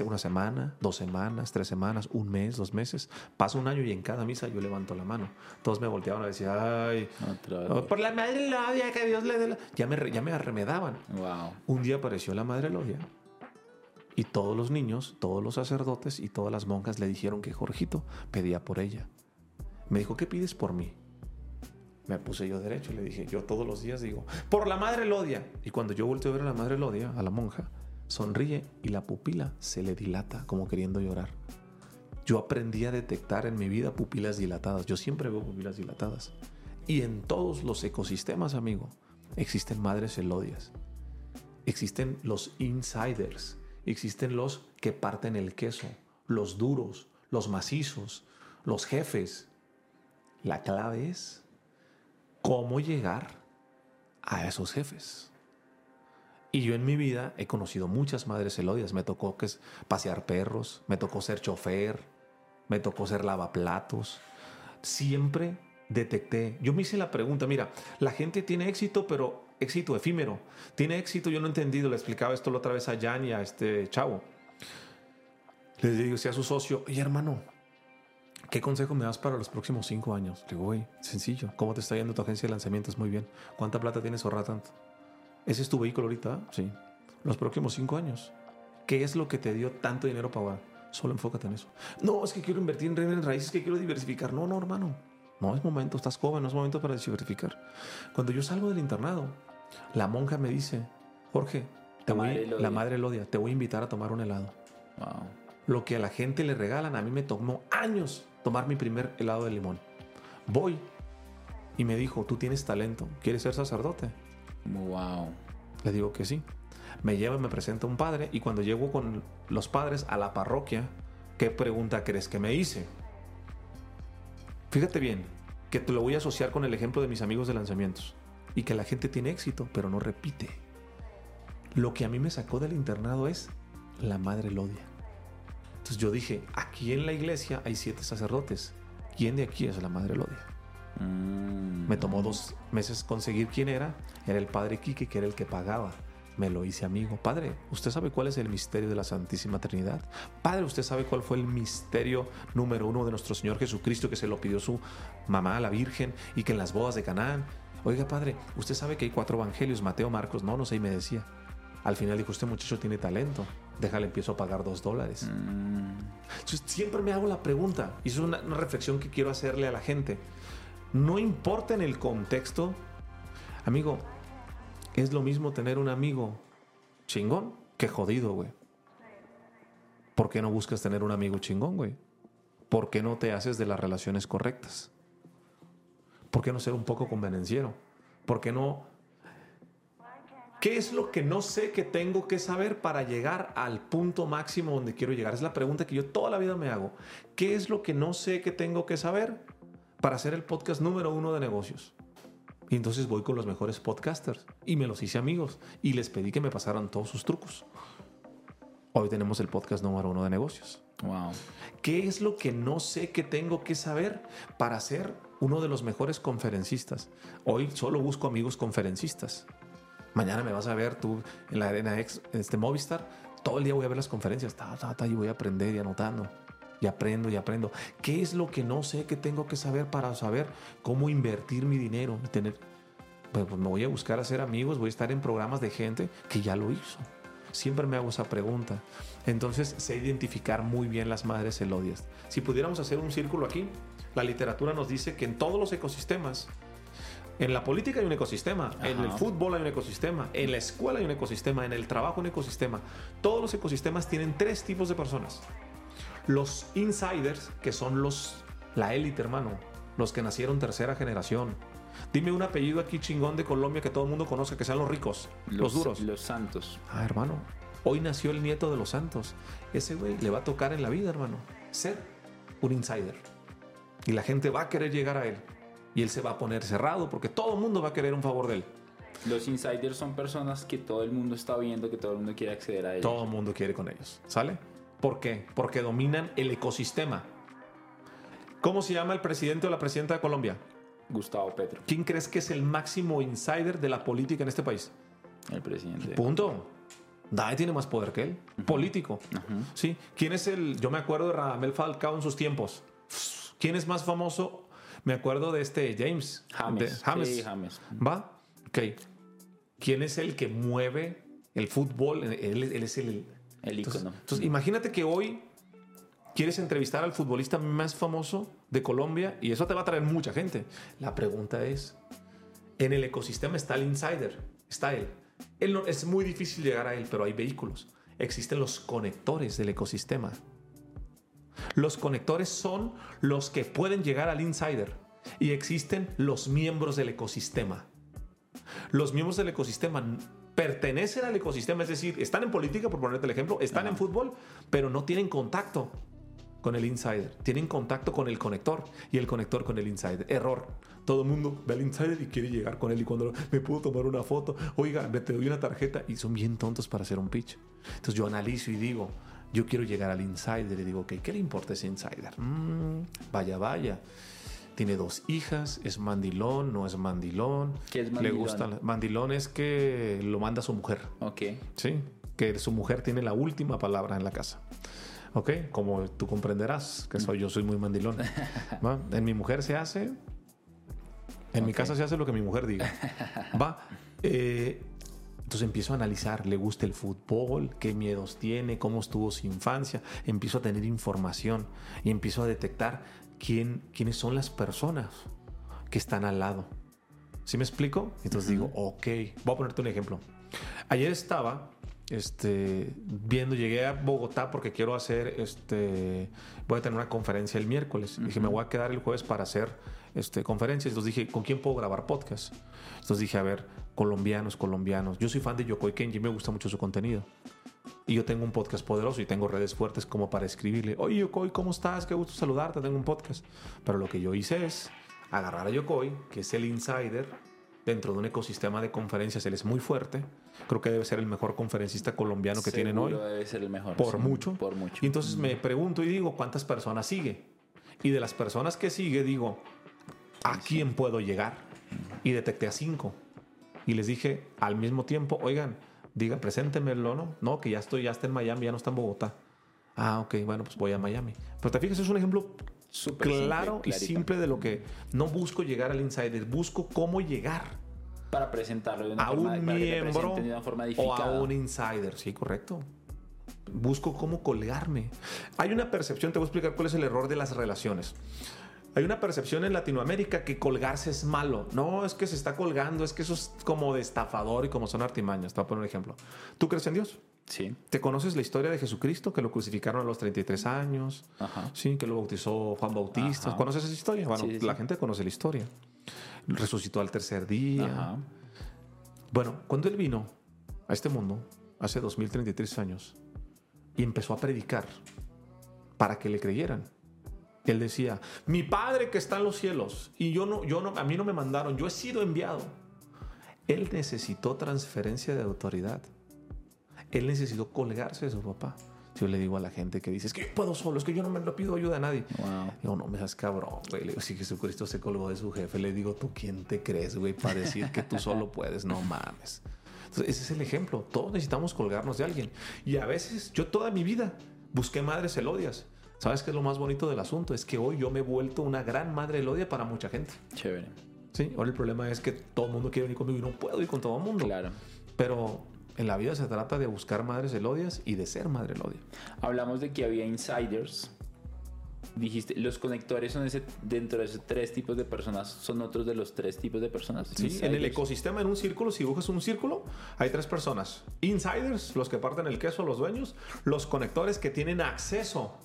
Una semana, dos semanas, tres semanas, un mes, dos meses. Pasa un año y en cada misa yo levanto la mano. Todos me volteaban a decir, ay, oh, por la madre Lodia, que Dios le dé la... Ya me, ya me arremedaban. Wow. Un día apareció la madre Lodia y todos los niños, todos los sacerdotes y todas las monjas le dijeron que Jorgito pedía por ella. Me dijo, ¿qué pides por mí? Me puse yo derecho y le dije, yo todos los días digo, por la madre Lodia. Y cuando yo volteo a ver a la madre Lodia, a la monja, sonríe y la pupila se le dilata como queriendo llorar. Yo aprendí a detectar en mi vida pupilas dilatadas. Yo siempre veo pupilas dilatadas. Y en todos los ecosistemas, amigo, existen madres elodias. Existen los insiders. Existen los que parten el queso. Los duros, los macizos, los jefes. La clave es cómo llegar a esos jefes. Y yo en mi vida he conocido muchas madres elodias. Me tocó que pasear perros, me tocó ser chofer, me tocó ser lavaplatos. Siempre detecté. Yo me hice la pregunta, mira, la gente tiene éxito, pero éxito efímero. Tiene éxito, yo no he entendido, le explicaba esto la otra vez a Jan y a este chavo. Le digo, a su socio, oye hermano, ¿qué consejo me das para los próximos cinco años? Le digo, güey, sencillo, ¿cómo te está yendo tu agencia de lanzamientos? Muy bien. ¿Cuánta plata tienes ahorrada tanto? ¿Ese es tu vehículo ahorita? Sí. Los próximos cinco años. ¿Qué es lo que te dio tanto dinero para ahora? Solo enfócate en eso. No, es que quiero invertir en bienes raíces, que quiero diversificar. No, no, hermano. No es momento, estás joven, no es momento para diversificar. Cuando yo salgo del internado, la monja me dice, Jorge, te La voy- madre la madre Elodia, te voy a invitar a tomar un helado. Wow. Lo que a la gente le regalan, a mí me tomó años tomar mi primer helado de limón. Voy y me dijo, tú tienes talento, ¿quieres ser sacerdote? Wow. Le digo que sí. Me lleva y me presenta un padre y cuando llego con los padres a la parroquia, ¿qué pregunta crees que me hice? Fíjate bien, que te lo voy a asociar con el ejemplo de mis amigos de lanzamientos y que la gente tiene éxito, pero no repite. Lo que a mí me sacó del internado es la madre Lodia. Entonces yo dije, aquí en la iglesia hay siete sacerdotes. ¿Quién de aquí es la madre Lodia? Mm. Me tomó dos meses conseguir quién era. Era el padre Quique, que era el que pagaba. Me lo hice amigo. Padre, ¿usted sabe cuál es el misterio de la Santísima Trinidad? Padre, ¿usted sabe cuál fue el misterio número uno de nuestro Señor Jesucristo que se lo pidió su mamá, la Virgen, y que en las bodas de Canaán? Oiga, padre, ¿usted sabe que hay cuatro evangelios, Mateo, Marcos? No, no sé, y me decía. Al final dijo, este muchacho tiene talento. Déjale, empiezo a pagar dos dólares. Mm. Entonces, siempre me hago la pregunta, y es una, una reflexión que quiero hacerle a la gente. No importa en el contexto, amigo, es lo mismo tener un amigo chingón que jodido, güey. ¿Por qué no buscas tener un amigo chingón, güey? ¿Por qué no te haces de las relaciones correctas? ¿Por qué no ser un poco convenenciero? ¿Por qué no ¿Qué es lo que no sé que tengo que saber para llegar al punto máximo donde quiero llegar? Es la pregunta que yo toda la vida me hago. ¿Qué es lo que no sé que tengo que saber para hacer el podcast número uno de negocios? Y entonces voy con los mejores podcasters y me los hice amigos y les pedí que me pasaran todos sus trucos. Hoy tenemos el podcast número uno de negocios. Wow. ¿Qué es lo que no sé que tengo que saber para ser uno de los mejores conferencistas? Hoy solo busco amigos conferencistas. Mañana me vas a ver tú en la Arena X, en este Movistar. Todo el día voy a ver las conferencias, ta, ta, ta, y voy a aprender y anotando. Y aprendo y aprendo. ¿Qué es lo que no sé que tengo que saber para saber cómo invertir mi dinero tener? Pues, pues me voy a buscar hacer amigos, voy a estar en programas de gente que ya lo hizo. Siempre me hago esa pregunta. Entonces sé identificar muy bien las madres elodias. Si pudiéramos hacer un círculo aquí, la literatura nos dice que en todos los ecosistemas, en la política hay un ecosistema, en el fútbol hay un ecosistema, en la escuela hay un ecosistema, en el trabajo un ecosistema. Todos los ecosistemas tienen tres tipos de personas. Los insiders, que son los la élite, hermano, los que nacieron tercera generación. Dime un apellido aquí chingón de Colombia que todo el mundo conozca, que sean los ricos, los, duros. Los santos. Ah, hermano, Hoy nació el nieto de los santos. Ese güey le va a tocar en la vida, hermano, ser un insider. Y la gente va a querer llegar a él. Y él se va a poner cerrado porque todo el mundo va a querer un favor de él. Los insiders son personas que todo el mundo está viendo, que todo el mundo quiere acceder a ellos. Todo el mundo quiere con ellos. ¿Sale? ¿Por qué? Porque dominan el ecosistema. ¿Cómo se llama el presidente o la presidenta de Colombia? Gustavo Petro. ¿Quién crees que es el máximo insider de la política en este país? El presidente. Punto. Nadie tiene más poder que él. Político. ¿Sí? ¿Quién es el...? Yo me acuerdo de Radamel Falcao en sus tiempos. ¿Quién es más famoso? Me acuerdo de este James. James. James. Sí, James. ¿Va? Ok. ¿Quién es el que mueve el fútbol? Él, él es el... El ícono. Entonces, entonces, imagínate que hoy quieres entrevistar al futbolista más famoso de Colombia y eso te va a traer mucha gente. La pregunta es, en el ecosistema está el insider, está él. él no, es muy difícil llegar a él, pero hay vehículos. Existen los conectores del ecosistema. Los conectores son los que pueden llegar al insider y existen los miembros del ecosistema. Los miembros del ecosistema pertenecen al ecosistema, es decir, están en política, por ponerte el ejemplo, están en fútbol, pero no tienen contacto con el insider, tienen contacto con el conector y el conector con el insider. Error. Todo el mundo ve al insider y quiere llegar con él y cuando me puedo tomar una foto, oiga, me te doy una tarjeta y son bien tontos para hacer un pitch. Entonces yo analizo y digo, yo quiero llegar al insider y digo, ok, ¿qué le importa ese insider? Mm, vaya, vaya. Tiene dos hijas, es mandilón, no es mandilón. ¿Qué es Le mandilón? gusta. Mandilón es que lo manda su mujer. Ok. Sí, que su mujer tiene la última palabra en la casa. ¿Ok? Como tú comprenderás, que soy yo soy muy mandilón. ¿Va? En mi mujer se hace. En mi Ok. casa se hace lo que mi mujer diga. Va. Eh, entonces empiezo a analizar, le gusta el fútbol, qué miedos tiene, cómo estuvo su infancia, empiezo a tener información y empiezo a detectar quién, quiénes son las personas que están al lado. ¿Sí me explico? Entonces digo, ok, voy a ponerte un ejemplo. Ayer estaba este, viendo, llegué a Bogotá porque quiero hacer, este, voy a tener una conferencia el miércoles. Dije, me voy a quedar el jueves para hacer este, conferencias. Entonces dije, ¿con quién puedo grabar podcast? Entonces dije, a ver, colombianos, colombianos. Yo soy fan de Yokoi Kenji, me gusta mucho su contenido. Y yo tengo un podcast poderoso y tengo redes fuertes como para escribirle, oye Yokoi, ¿cómo estás? Qué gusto saludarte, tengo un podcast. Pero lo que yo hice es agarrar a Yokoi, que es el insider dentro de un ecosistema de conferencias, él es muy fuerte. Creo que debe ser el mejor conferencista colombiano que tienen hoy. Seguro debe ser el mejor. Por sí, mucho. Por mucho. Y entonces me pregunto y digo, ¿cuántas personas sigue? Y de las personas que sigue, digo, ¿a quién puedo llegar? Y detecté a cinco. Y les dije al mismo tiempo, oigan, diga, preséntemelo, ¿no? No, que ya estoy, ya está en Miami, ya no está en Bogotá. Ah, ok, bueno, pues voy a Miami. Pero te fijas, es un ejemplo simple, claro y simple de lo que no busco llegar al insider, busco cómo llegar Para presentarlo de una a forma un miembro presenten de una forma o a un insider. Sí, correcto. Busco cómo colgarme. Hay una percepción, te voy a explicar cuál es el error de las relaciones. Hay una percepción en Latinoamérica que colgarse es malo. No, es que se está colgando, es que eso es como de estafador y como son artimañas. Te voy a poner un ejemplo. ¿Tú crees en Dios? Sí. ¿Te conoces la historia de Jesucristo? Que lo crucificaron a los 33 años. Ajá. Sí, que lo bautizó Juan Bautista. Ajá. ¿Conoces esa historia? Bueno, Sí, sí, la gente conoce la historia. Resucitó al tercer día. Ajá. Bueno, cuando él vino a este mundo, hace 2033 años, y empezó a predicar para que le creyeran, él decía, mi padre que está en los cielos, y yo no, yo no, a mí no me mandaron, yo he sido enviado. Él necesitó transferencia de autoridad. Él necesitó colgarse de su papá. Yo le digo a la gente que dice, es que yo puedo solo, es que yo no me lo pido ayuda a nadie. Wow. Digo, no me seas cabrón, güey. Le digo, si Jesucristo se colgó de su jefe, le digo, ¿tú quién te crees, güey, para decir que tú solo puedes? No mames. Entonces, ese es el ejemplo. Todos necesitamos colgarnos de alguien. Y a veces, yo toda mi vida busqué madres elodias. ¿Sabes qué es lo más bonito del asunto? Es que hoy yo me he vuelto una gran madre elodia para mucha gente. Chévere. ¿Sí? Ahora el problema es que todo el mundo quiere venir conmigo y no puedo ir con todo el mundo. Claro. Pero en la vida se trata de buscar madres elodias y de ser madre elodia. Hablamos de que había insiders. Dijiste, los conectores son ese, dentro de esos tres tipos de personas, son otros de los tres tipos de personas. Sí, en el Insiders. ecosistema, en un círculo, si dibujas un círculo, hay tres personas. Insiders, los que parten el queso los dueños. Los conectores que tienen acceso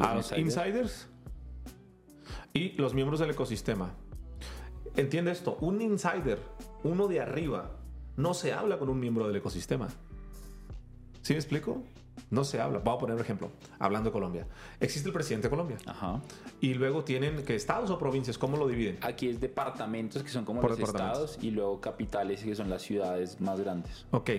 a los, insiders. Y los miembros del ecosistema. Entiende esto, un insider, uno de arriba, no se habla con un miembro del ecosistema. ¿Sí me explico? No se habla. Voy a poner un ejemplo. Hablando de Colombia. Existe el presidente de Colombia. Ajá. Y luego tienen que estados o provincias. ¿Cómo lo dividen? Aquí es departamentos que son como Por los estados y luego capitales que son las ciudades más grandes. Ok.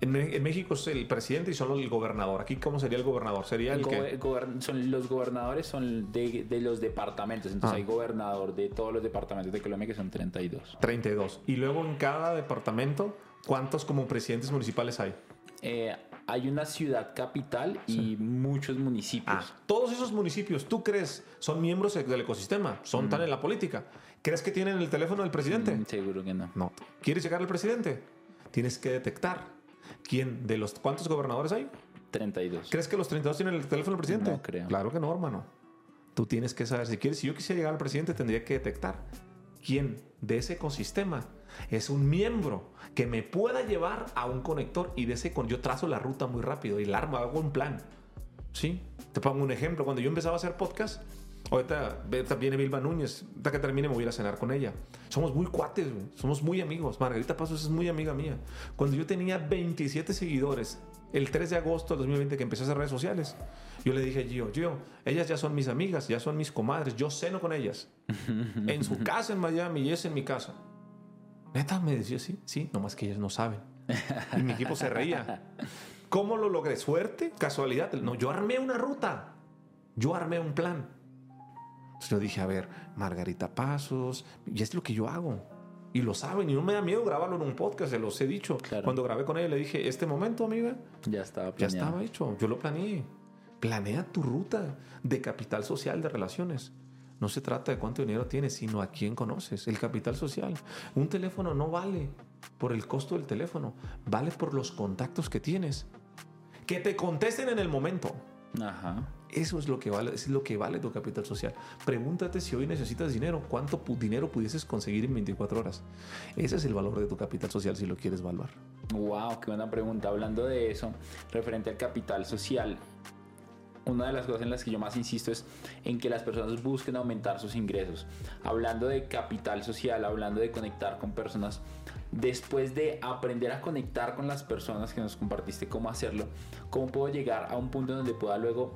En, en México es el presidente y solo el gobernador. Aquí, ¿cómo sería el gobernador? Sería el, El que. gober- son, los gobernadores son de, de los departamentos. Entonces Ah. hay gobernador de todos los departamentos de Colombia que son 32. 32. Y luego en cada departamento, ¿cuántos como presidentes municipales hay? Eh, hay una ciudad capital y muchos municipios. Ah, todos esos municipios, ¿tú crees son miembros del ecosistema? ¿Son tan en la política? ¿Crees que tienen el teléfono del presidente? Mm, seguro que no. No. ¿Quieres llegar al presidente? Tienes que detectar quién de los cuántos gobernadores hay. 32. ¿Crees que los 32 tienen el teléfono del presidente? No creo. Claro que no, hermano. Tú tienes que saber si quieres. Si yo quisiera llegar al presidente, tendría que detectar quién de ese ecosistema es un miembro que me pueda llevar a un conector y de ese con yo trazo la ruta muy rápido y la armo, hago un plan. Sí. Te pongo un ejemplo. Cuando yo empezaba a hacer podcast, ahorita, viene Vilma Núñez. Ahorita que termine me voy a ir a cenar con ella. Somos muy cuates, güey. somos muy amigos. Margarita Pasos es muy amiga mía. Cuando yo tenía 27 seguidores, el 3 de agosto del 2020 que empecé a hacer redes sociales, yo le dije a Gio, Gio, ellas ya son mis amigas, ya son mis comadres, yo ceno con ellas. en su casa en Miami y es en mi casa. Neta, me decía, sí, sí, nomás que ellas no saben. Y mi equipo se reía. ¿Cómo lo logré? ¿Suerte? ¿Casualidad? No, yo armé una ruta. Yo armé un plan. Entonces yo dije, a ver, Margarita Pasos, y es lo que yo hago. Y lo saben, y no me da miedo grabarlo en un podcast, se los he dicho. Claro. Cuando grabé con ella le dije, este momento, amiga, Ya estaba ya estaba hecho, yo lo planeé. Planea tu ruta de capital social de relaciones. No se trata de cuánto dinero tienes, sino a quién conoces. El capital social. Un teléfono no vale por el costo del teléfono, vale por los contactos que tienes. Que te contesten en el momento. Ajá. Eso es lo que vale, es lo que vale tu capital social. Pregúntate si hoy necesitas dinero, cuánto dinero pudieses conseguir en 24 horas. Ese es el valor de tu capital social si lo quieres evaluar. Wow, qué buena pregunta. Hablando de eso, referente al capital social, una de las cosas en las que yo más insisto es en que las personas busquen aumentar sus ingresos. Hablando de capital social, hablando de conectar con personas, después de aprender a conectar con las personas que nos compartiste cómo hacerlo, cómo puedo llegar a un punto donde pueda luego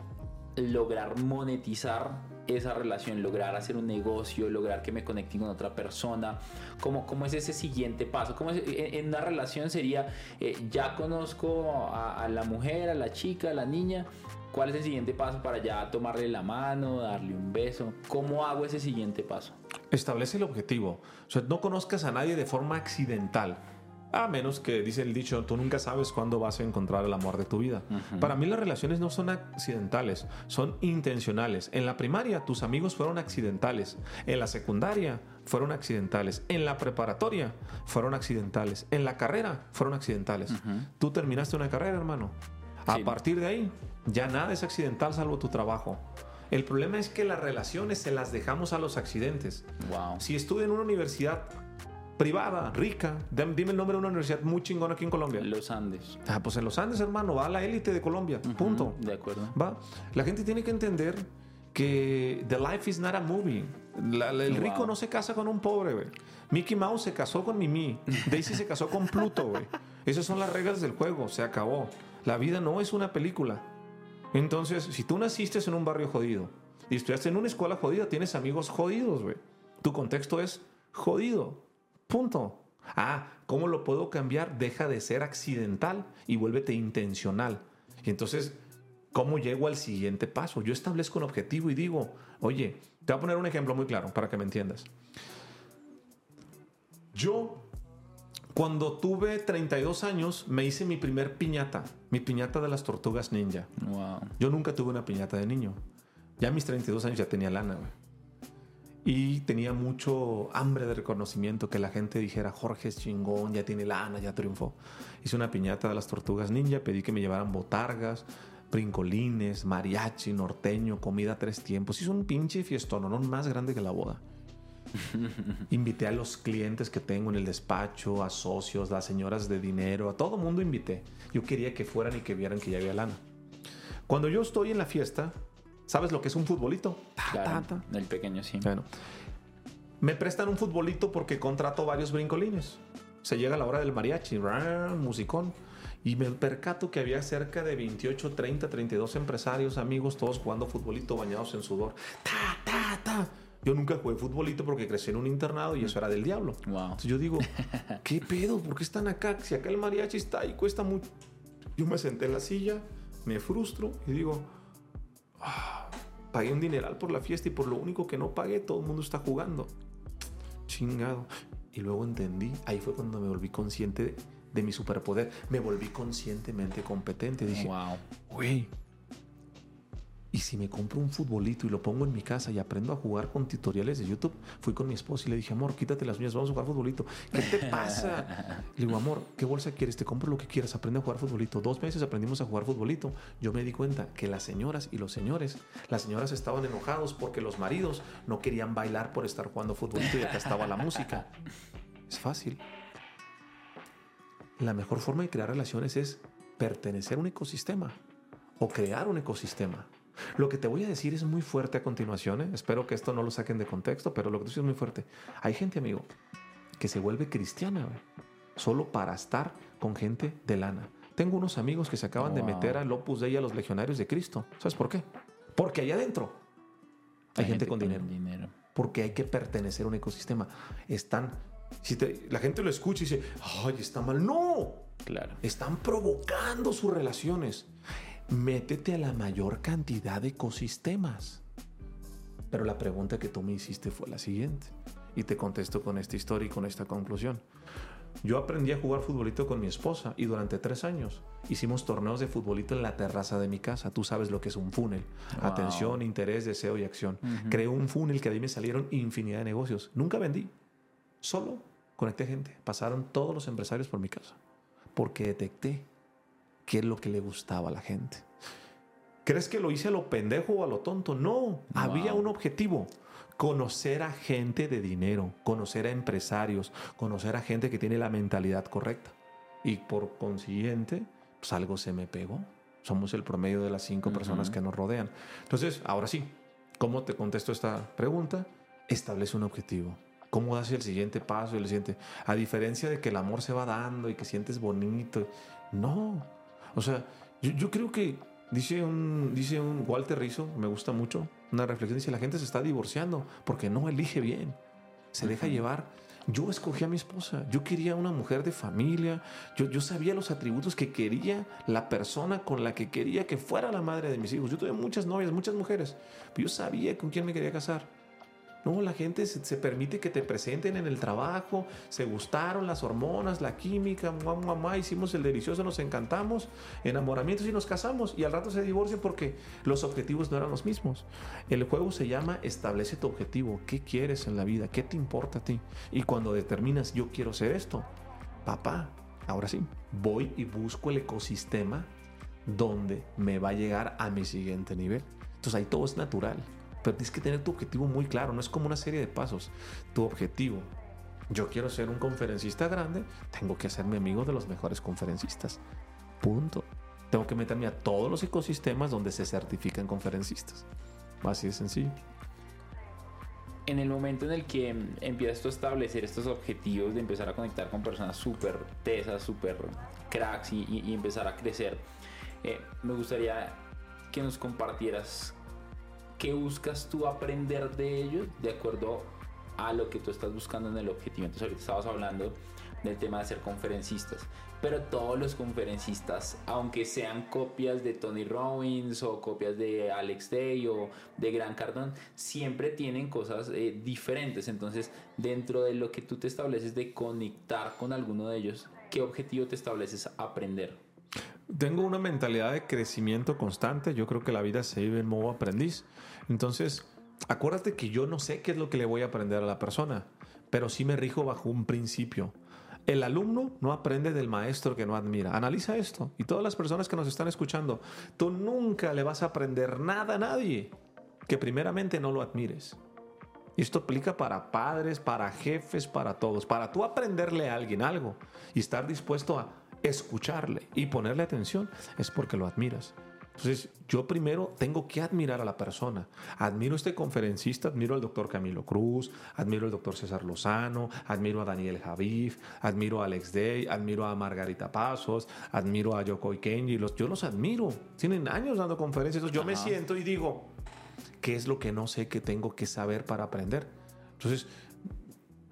lograr monetizar esa relación, lograr hacer un negocio, lograr que me conecte con otra persona, ¿cómo, cómo es ese siguiente paso? ¿Cómo es- en, en una relación sería, eh, ya conozco a, a la mujer, a la chica, a la niña, ¿cuál es el siguiente paso para ya tomarle la mano, darle un beso? ¿Cómo hago ese siguiente paso? Establece el objetivo. O sea, no conozcas a nadie de forma accidental. A menos que, dice el dicho, tú nunca sabes cuándo vas a encontrar el amor de tu vida. Para mí las relaciones no son accidentales, son intencionales. En la primaria tus amigos fueron accidentales. En la secundaria fueron accidentales. En la preparatoria fueron accidentales. En la carrera fueron accidentales. Tú terminaste una carrera, hermano. A Sí. partir de ahí, ya nada es accidental salvo tu trabajo. El problema es que las relaciones se las dejamos a los accidentes. Wow. Si estudio en una universidad privada, rica, dime el nombre de una universidad muy chingona aquí en Colombia. Los Andes. Ah, pues en los Andes, hermano, va a la élite de Colombia. Punto. De acuerdo. Va. La gente tiene que entender que the life is not a movie. La- la- el Wow. rico no se casa con un pobre, güey. Mickey Mouse se casó con Mimi. Daisy se casó con Pluto, güey. Esas son las reglas del juego. Se acabó. La vida no es una película. Entonces, si tú naciste en un barrio jodido y estudiaste en una escuela jodida, tienes amigos jodidos, güey. Tu contexto es jodido. Punto. Ah, ¿cómo lo puedo cambiar? Deja de ser accidental y vuélvete intencional. Y entonces, ¿cómo llego al siguiente paso? Yo establezco un objetivo y digo, oye, te voy a poner un ejemplo muy claro para que me entiendas. Yo, cuando tuve 32 años, me hice mi primer piñata, mi piñata de las tortugas ninja. Wow. Yo nunca tuve una piñata de niño. Ya a mis 32 años ya tenía lana, güey. Y tenía mucho hambre de reconocimiento, que la gente dijera, Jorge es chingón, ya tiene lana, ya triunfó. Hice una piñata de las tortugas ninja, pedí que me llevaran botargas, brincolines, mariachi, norteño, comida a tres tiempos. Hice un pinche fiestón, no más grande que la boda. Invité a los clientes que tengo en el despacho, a socios, las señoras de dinero, a todo mundo invité. Yo quería que fueran y que vieran que ya había lana. Cuando yo estoy en la fiesta, ¿sabes lo que es un futbolito? Ta, Claro, ta, ta. el pequeño sí. Bueno, me prestan un futbolito porque contrato varios brincolines. Se llega la hora del mariachi, ran, musicón. Y me percato que había cerca de 28, 30, 32 empresarios, amigos, todos jugando futbolito bañados en sudor. Ta, ta, ta. Yo nunca jugué futbolito porque crecí en un internado y eso era del diablo. Wow. Entonces yo digo, ¿qué pedo? ¿Por qué están acá? Si acá el mariachi está y cuesta mucho. Yo me senté en la silla, me frustro y digo, ah, pagué un dineral por la fiesta y por lo único que no pagué, todo el mundo está jugando. Chingado. Y luego entendí, ahí fue cuando me volví consciente de, de mi superpoder. Me volví conscientemente competente. Dije, Wow. güey, y si me compro un futbolito y lo pongo en mi casa y aprendo a jugar con tutoriales de YouTube, fui con mi esposa y le dije, amor, quítate las uñas, vamos a jugar futbolito. ¿Qué te pasa? Le digo, amor, ¿qué bolsa quieres? Te compro lo que quieras, aprende a jugar futbolito. Dos meses aprendimos a jugar futbolito. Yo me di cuenta que las señoras y los señores, las señoras estaban enojados porque los maridos no querían bailar por estar jugando futbolito y acá estaba la música. Es fácil. La mejor forma de crear relaciones es pertenecer a un ecosistema o crear un ecosistema. Lo que te voy a decir es muy fuerte a continuación. ¿eh? Espero que esto no lo saquen de contexto, pero lo que te digo es muy fuerte. Hay gente, amigo, que se vuelve cristiana solo para estar con gente de lana. Tengo unos amigos que se acaban de Wow. meter al Opus Dei a los legionarios de Cristo. ¿Sabes por qué? Porque allá adentro hay, gente, con dinero. dinero. Porque hay que pertenecer a un ecosistema. Están. Si te- la gente lo escucha y dice, ay, está mal. No, Claro. están provocando sus relaciones. Métete a la mayor cantidad de ecosistemas. Pero la pregunta que tú me hiciste fue la siguiente. Y te contesto con esta historia y con esta conclusión. Yo aprendí a jugar futbolito con mi esposa y durante tres años hicimos torneos de futbolito en la terraza de mi casa. Tú sabes lo que es un funnel. Wow. Atención, interés, deseo y acción. Creé un funnel que de ahí me salieron infinidad de negocios. Nunca vendí. Solo conecté gente. Pasaron todos los empresarios por mi casa. Porque detecté qué es lo que le gustaba a la gente. ¿Crees que lo hice a lo pendejo o a lo tonto? No, había un objetivo. Conocer a gente de dinero, conocer a empresarios, conocer a gente que tiene la mentalidad correcta. Y por consiguiente, pues algo se me pegó. Somos el promedio de las cinco personas que nos rodean. Entonces, ahora sí, ¿cómo te contesto esta pregunta? Establece un objetivo. ¿Cómo das el siguiente paso y el siguiente? A diferencia de que el amor se va dando y que sientes bonito. No. O sea, yo, yo creo que dice un, dice un Walter Rizzo, me gusta mucho, una reflexión, dice, la gente se está divorciando porque no elige bien. Se deja llevar. Yo escogí a mi esposa. Yo quería una mujer de familia. Yo, yo sabía los atributos que quería la persona con la que quería que fuera la madre de mis hijos. Yo tuve muchas novias, muchas mujeres. Pero yo sabía con quién me quería casar. No, la gente se, permite que te presenten en el trabajo, se gustaron las hormonas, la química, mamá, mamá, hicimos el delicioso, nos encantamos, enamoramientos y nos casamos y al rato se divorcian porque los objetivos no eran los mismos. El juego se llama establece tu objetivo, ¿qué quieres en la vida? ¿Qué te importa a ti? Y cuando determinas yo quiero ser esto, papá, ahora sí, voy y busco el ecosistema donde me va a llegar a mi siguiente nivel. Entonces ahí todo es natural. Pero tienes que tener tu objetivo muy claro, no es como una serie de pasos. Tu objetivo, yo quiero ser un conferencista grande, tengo que hacerme amigo de los mejores conferencistas. Punto. Tengo que meterme a todos los ecosistemas donde se certifican conferencistas. Así de sencillo. En el momento en el que empiezas a establecer estos objetivos de empezar a conectar con personas súper tesas, súper cracks y- y empezar a crecer, eh, me gustaría que nos compartieras qué buscas tú aprender de ellos de acuerdo a lo que tú estás buscando en el objetivo. Entonces ahorita estabas hablando del tema de ser conferencistas, pero todos los conferencistas, aunque sean copias de Tony Robbins o copias de Alex Day o de Gran Cardón, siempre tienen cosas eh, diferentes. Entonces, dentro de lo que tú te estableces de conectar con alguno de ellos, ¿qué objetivo te estableces aprender? Tengo una mentalidad de crecimiento constante. Yo creo que la vida se vive en modo aprendiz. Entonces, acuérdate que yo no sé qué es lo que le voy a aprender a la persona, pero sí me rijo bajo un principio. El alumno no aprende del maestro que no admira. Analiza esto. Y todas las personas que nos están escuchando, tú nunca le vas a aprender nada a nadie que primeramente no lo admires. Esto aplica para padres, para jefes, para todos. Para tú aprenderle a alguien algo y estar dispuesto a escucharle y ponerle atención es porque lo admiras. Entonces, yo primero tengo que admirar a la persona. Admiro a este conferencista, admiro al doctor Camilo Cruz, admiro al doctor César Lozano, admiro a Daniel Javif, admiro a Alex Day, admiro a Margarita Pasos, admiro a Yoko Kenji. Los, yo los admiro. Tienen años dando conferencias. Entonces, yo me siento y digo, ¿qué es lo que no sé que tengo que saber para aprender? Entonces,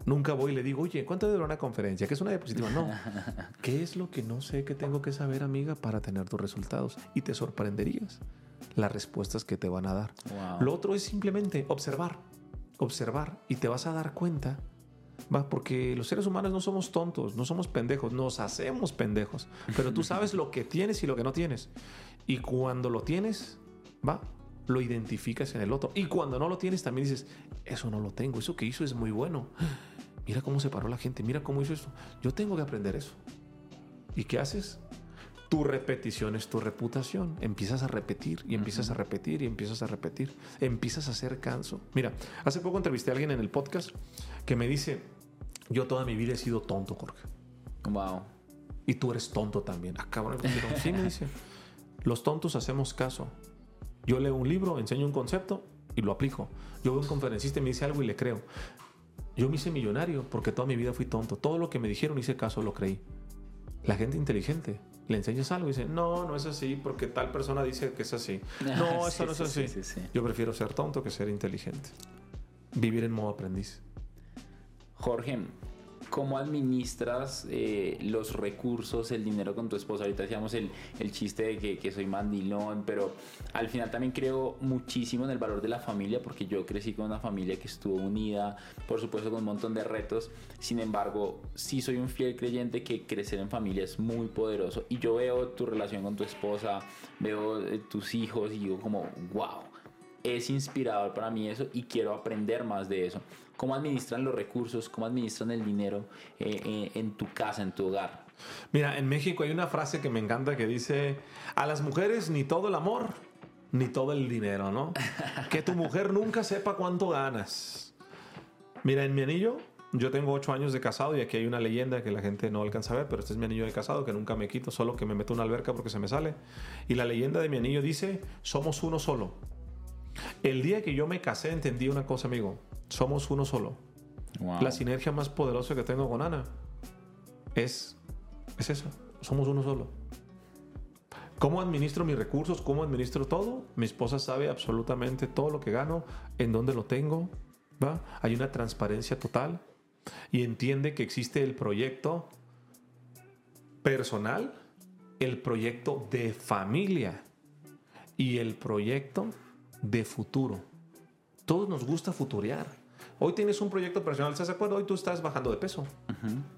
Nunca voy y le digo, oye, ¿cuánto dura una conferencia? ¿Qué es una diapositiva? No. ¿Qué es lo que no sé que tengo que saber, amiga, para tener tus resultados? Y te sorprenderías las respuestas que te van a dar. Lo otro es simplemente observar, observar y te vas a dar cuenta. ¿va? Porque los seres humanos no somos tontos, no somos pendejos, nos hacemos pendejos. Pero tú sabes lo que tienes y lo que no tienes. Y cuando lo tienes, va, lo identificas en el otro. Y cuando no lo tienes, también dices, eso no lo tengo, eso que hizo es muy bueno. Mira cómo se paró la gente, mira cómo hizo esto. Yo tengo que aprender eso. ¿Y qué haces? Tu repetición es tu reputación. Empiezas a repetir y empiezas a repetir y empiezas a repetir. Empiezas a hacer canso. Mira, hace poco entrevisté a alguien en el podcast que me dice, yo toda mi vida he sido tonto, Jorge. Wow. Y tú eres tonto también. Acabo de Sí, me dice. Los tontos hacemos caso. Yo leo un libro, enseño un concepto y lo aplico. Yo veo un conferencista y me dice algo y le creo. Yo me hice millonario porque toda mi vida fui tonto. Todo lo que me dijeron hice caso, lo creí. La gente inteligente le enseñas algo y dice, no, no es así porque tal persona dice que es así. No, eso no es así. Yo prefiero ser tonto que ser inteligente. Vivir en modo aprendiz. Jorge, ¿Cómo administras eh, los recursos, el dinero con tu esposa? Ahorita decíamos el, el chiste de que, que, soy mandilón, pero al final también creo muchísimo en el valor de la familia, porque yo crecí con una familia que estuvo unida, por supuesto con un montón de retos. Sin embargo, sí soy un fiel creyente que crecer en familia es muy poderoso. Y yo veo tu relación con tu esposa, veo eh, tus hijos y digo como, wow, es inspirador para mí eso y quiero aprender más de eso cómo administran los recursos, cómo administran el dinero eh, eh, en tu casa, en tu hogar. Mira, en México hay una frase que me encanta que dice, a las mujeres ni todo el amor, ni todo el dinero, ¿no? que tu mujer nunca sepa cuánto ganas. Mira, en mi anillo, yo tengo ocho años de casado y aquí hay una leyenda que la gente no alcanza a ver, pero este es mi anillo de casado que nunca me quito, solo que me meto una alberca porque se me sale. Y la leyenda de mi anillo dice, somos uno solo. El día que yo me casé entendí una cosa, amigo. Somos uno solo. La sinergia más poderosa que tengo con Ana es, es eso. Somos uno solo. ¿Cómo administro mis recursos? ¿Cómo administro todo? Mi esposa sabe absolutamente todo lo que gano, en dónde lo tengo. ¿va? Hay una transparencia total y entiende que existe el proyecto personal, el proyecto de familia y el proyecto de futuro. Todos nos gusta futurear. Hoy tienes un proyecto personal, ¿estás de acuerdo? Hoy tú estás bajando de peso.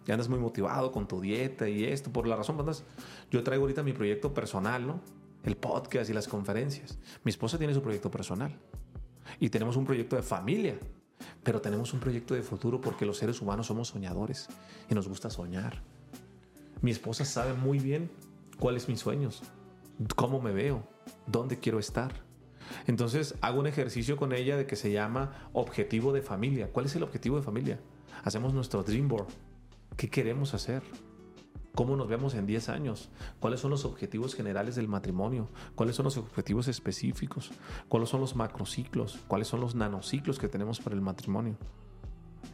Ya andas muy motivado con tu dieta y esto, por la razón, pues, yo traigo ahorita mi proyecto personal, ¿no? El podcast y las conferencias. Mi esposa tiene su proyecto personal. Y tenemos un proyecto de familia. Pero tenemos un proyecto de futuro porque los seres humanos somos soñadores y nos gusta soñar. Mi esposa sabe muy bien cuáles mis sueños, cómo me veo, dónde quiero estar. Entonces hago un ejercicio con ella de que se llama objetivo de familia. ¿Cuál es el objetivo de familia? Hacemos nuestro dream board. ¿Qué queremos hacer? ¿Cómo nos vemos en 10 años? ¿Cuáles son los objetivos generales del matrimonio? ¿Cuáles son los objetivos específicos? ¿Cuáles son los macrociclos? ¿Cuáles son los nanociclos que tenemos para el matrimonio?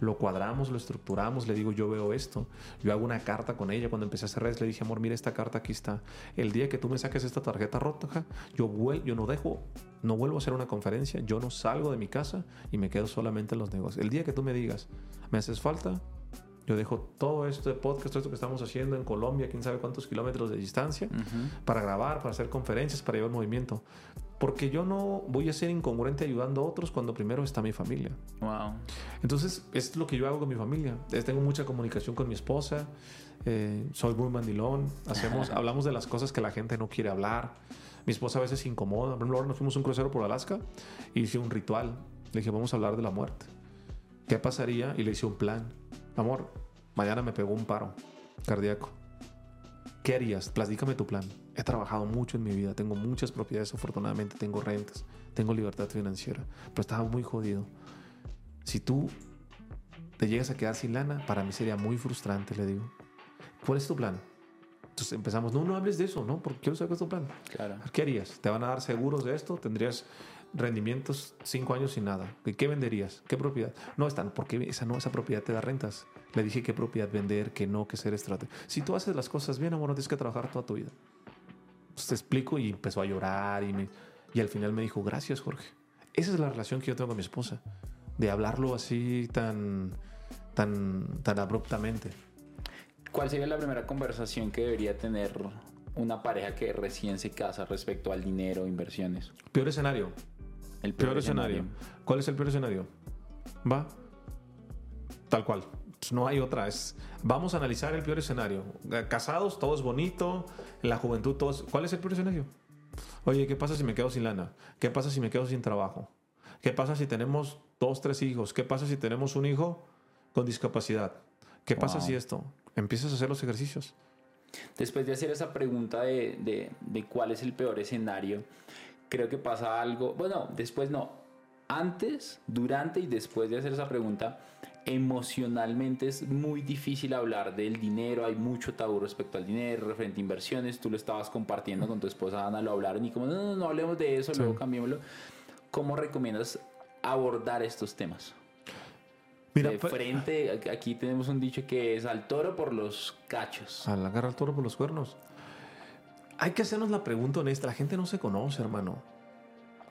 Lo cuadramos, lo estructuramos, le digo, yo veo esto. Yo hago una carta con ella. Cuando empecé a hacer redes, le dije, amor, mira esta carta, aquí está. El día que tú me saques esta tarjeta rota, yo, yo no dejo, no vuelvo a hacer una conferencia, yo no salgo de mi casa y me quedo solamente en los negocios. El día que tú me digas, me haces falta, yo dejo todo esto de podcast, todo esto que estamos haciendo en Colombia, quién sabe cuántos kilómetros de distancia, para grabar, para hacer conferencias, para llevar movimiento. Porque yo no voy a ser incongruente ayudando a otros cuando primero está mi familia. Wow. Entonces, es lo que yo hago con mi familia. Tengo mucha comunicación con mi esposa, eh, soy muy mandilón, hacemos, hablamos de las cosas que la gente no quiere hablar. Mi esposa a veces se incomoda. Por ejemplo, ahora nos fuimos un crucero por Alaska y hice un ritual. Le dije, vamos a hablar de la muerte. ¿Qué pasaría? Y le hice un plan amor, mañana me pegó un paro cardíaco. ¿Qué harías? Platícame tu plan. He trabajado mucho en mi vida, tengo muchas propiedades, afortunadamente tengo rentas, tengo libertad financiera, pero estaba muy jodido. Si tú te llegas a quedar sin lana, para mí sería muy frustrante, le digo. ¿Cuál es tu plan? Entonces empezamos, no, no hables de eso, ¿no? Porque quiero saber cuál es tu plan. Claro. ¿Qué harías? ¿Te van a dar seguros de esto? ¿Tendrías rendimientos cinco años sin nada? ¿Y ¿Qué venderías? ¿Qué propiedad? No, están, porque esa no, esa propiedad te da rentas. Le dije qué propiedad vender, qué no, qué ser estratégico. Si tú haces las cosas bien, amor, no tienes que trabajar toda tu vida. Pues te explico y empezó a llorar y, me- y al final me dijo, gracias, Jorge. Esa es la relación que yo tengo con mi esposa. De hablarlo así tan, tan, tan abruptamente. ¿Cuál sería la primera conversación que debería tener una pareja que recién se casa respecto al dinero, inversiones? Peor escenario. El Peor escenario. ¿Cuál es el peor escenario? Va. Tal cual. Pues No hay otra. Es, vamos a analizar el peor escenario. Eh, Casados, todo es bonito. En la juventud, todo es- ¿Cuál es el peor escenario? Oye, ¿qué pasa si me quedo sin lana? ¿Qué pasa si me quedo sin trabajo? ¿Qué pasa si tenemos dos, tres hijos? ¿Qué pasa si tenemos un hijo con discapacidad? ¿Qué pasa si esto? Empiezas a hacer los ejercicios. Después de hacer esa pregunta de, de- de cuál es el peor escenario, creo que pasa algo, bueno, después no, antes, durante y después de hacer esa pregunta, emocionalmente es muy difícil hablar del dinero, hay mucho tabú respecto al dinero, referente a inversiones, tú lo estabas compartiendo con tu esposa Ana, lo hablaron y como, no, no, no hablemos de eso, luego cambiémoslo. ¿Cómo recomiendas abordar estos temas? Mira, de fue- frente, aquí tenemos un dicho que es al toro por los cachos. Al agarrar el toro por los cuernos. Hay que hacernos la pregunta honesta. La gente no se conoce, hermano.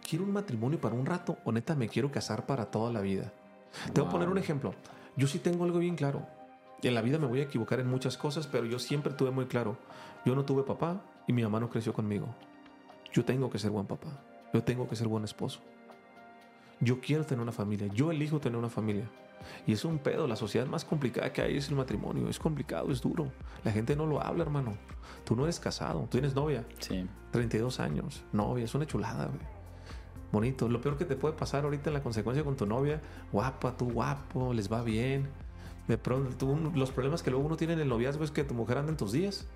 ¿Quiero un matrimonio para un rato o neta me quiero casar para toda la vida? Te voy a poner un ejemplo. Yo sí tengo algo bien claro. En la vida me voy a equivocar en muchas cosas, pero yo siempre tuve muy claro. Yo no tuve papá y mi mamá no creció conmigo. Yo tengo que ser buen papá. Yo tengo que ser buen esposo. Yo quiero tener una familia. Yo elijo tener una familia. Y es un pedo. La sociedad más complicada que hay es el matrimonio. Es complicado, es duro. La gente no lo habla, hermano. Tú no eres casado. Tú tienes novia. Sí. 32 años. Novia. Es una chulada, güey. Bonito. Lo peor que te puede pasar ahorita en la consecuencia con tu novia. Guapa, tú guapo. Les va bien. De pronto, tú- los problemas que luego uno tiene en el noviazgo es que tu mujer anda en tus días.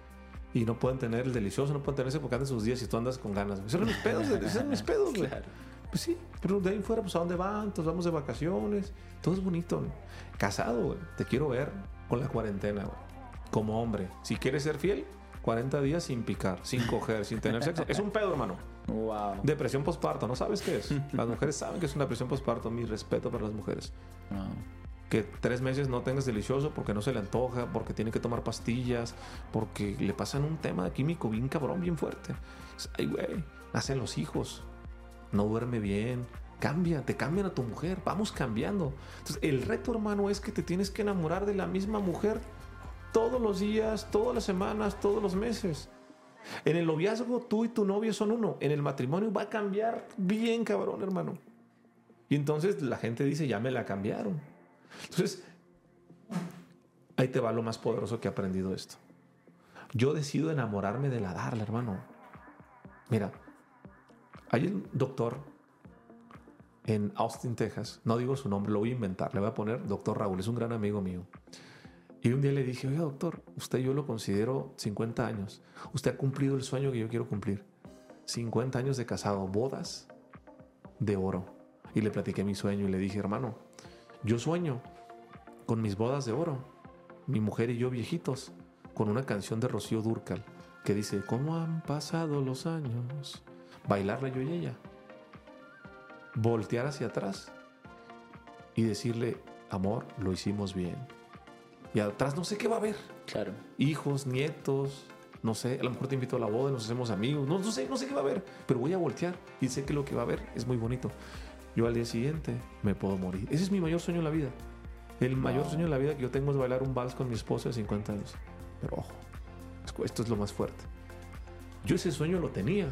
Y no pueden tener el delicioso, no pueden tener ese porque anda en sus días y tú andas con ganas. Esos son mis pedos, esos son mis pedos, güey. Claro. Pues sí, pero de ahí fuera, pues a dónde van, entonces vamos de vacaciones, todo es bonito. ¿no? Casado, güey, te quiero ver con la cuarentena, güey. Como hombre, si quieres ser fiel, 40 días sin picar, sin coger, sin tener sexo. Es un pedo, hermano. Wow. Depresión postparto, ¿no sabes qué es? Las mujeres saben que es una depresión postparto, mi respeto para las mujeres. Wow. Que tres meses no tengas delicioso porque no se le antoja, porque tiene que tomar pastillas, porque le pasan un tema químico bien cabrón, bien fuerte. Ay, güey, nacen los hijos, no duerme bien, cambia, te cambian a tu mujer, vamos cambiando. Entonces, el reto, hermano, es que te tienes que enamorar de la misma mujer todos los días, todas las semanas, todos los meses. En el noviazgo, tú y tu novio son uno. En el matrimonio va a cambiar bien, cabrón, hermano. Y entonces la gente dice, ya me la cambiaron. Entonces, ahí te va lo más poderoso que he aprendido esto. Yo decido enamorarme de la Darla, hermano. Mira, hay un doctor en Austin, Texas. No digo su nombre, lo voy a inventar. Le voy a poner doctor Raúl, es un gran amigo mío. Y un día le dije, oiga, doctor, usted yo lo considero 50 años. Usted ha cumplido el sueño que yo quiero cumplir. 50 años de casado, bodas de oro. Y le platiqué mi sueño y le dije, hermano, yo sueño con mis bodas de oro, mi mujer y yo viejitos, con una canción de Rocío Durcal que dice, ¿cómo han pasado los años? Bailarla yo y ella. Voltear hacia atrás y decirle, amor, lo hicimos bien. Y atrás no sé qué va a haber. Claro. Hijos, nietos, no sé, a lo mejor te invito a la boda, nos hacemos amigos, no, no sé, no sé qué va a haber, pero voy a voltear y sé que lo que va a haber es muy bonito. Yo al día siguiente me puedo morir. Ese es mi mayor sueño en la vida. El mayor Wow. sueño en la vida que yo tengo es bailar un vals con mi esposa de 50 años. Pero ojo, esto es lo más fuerte. Yo ese sueño lo tenía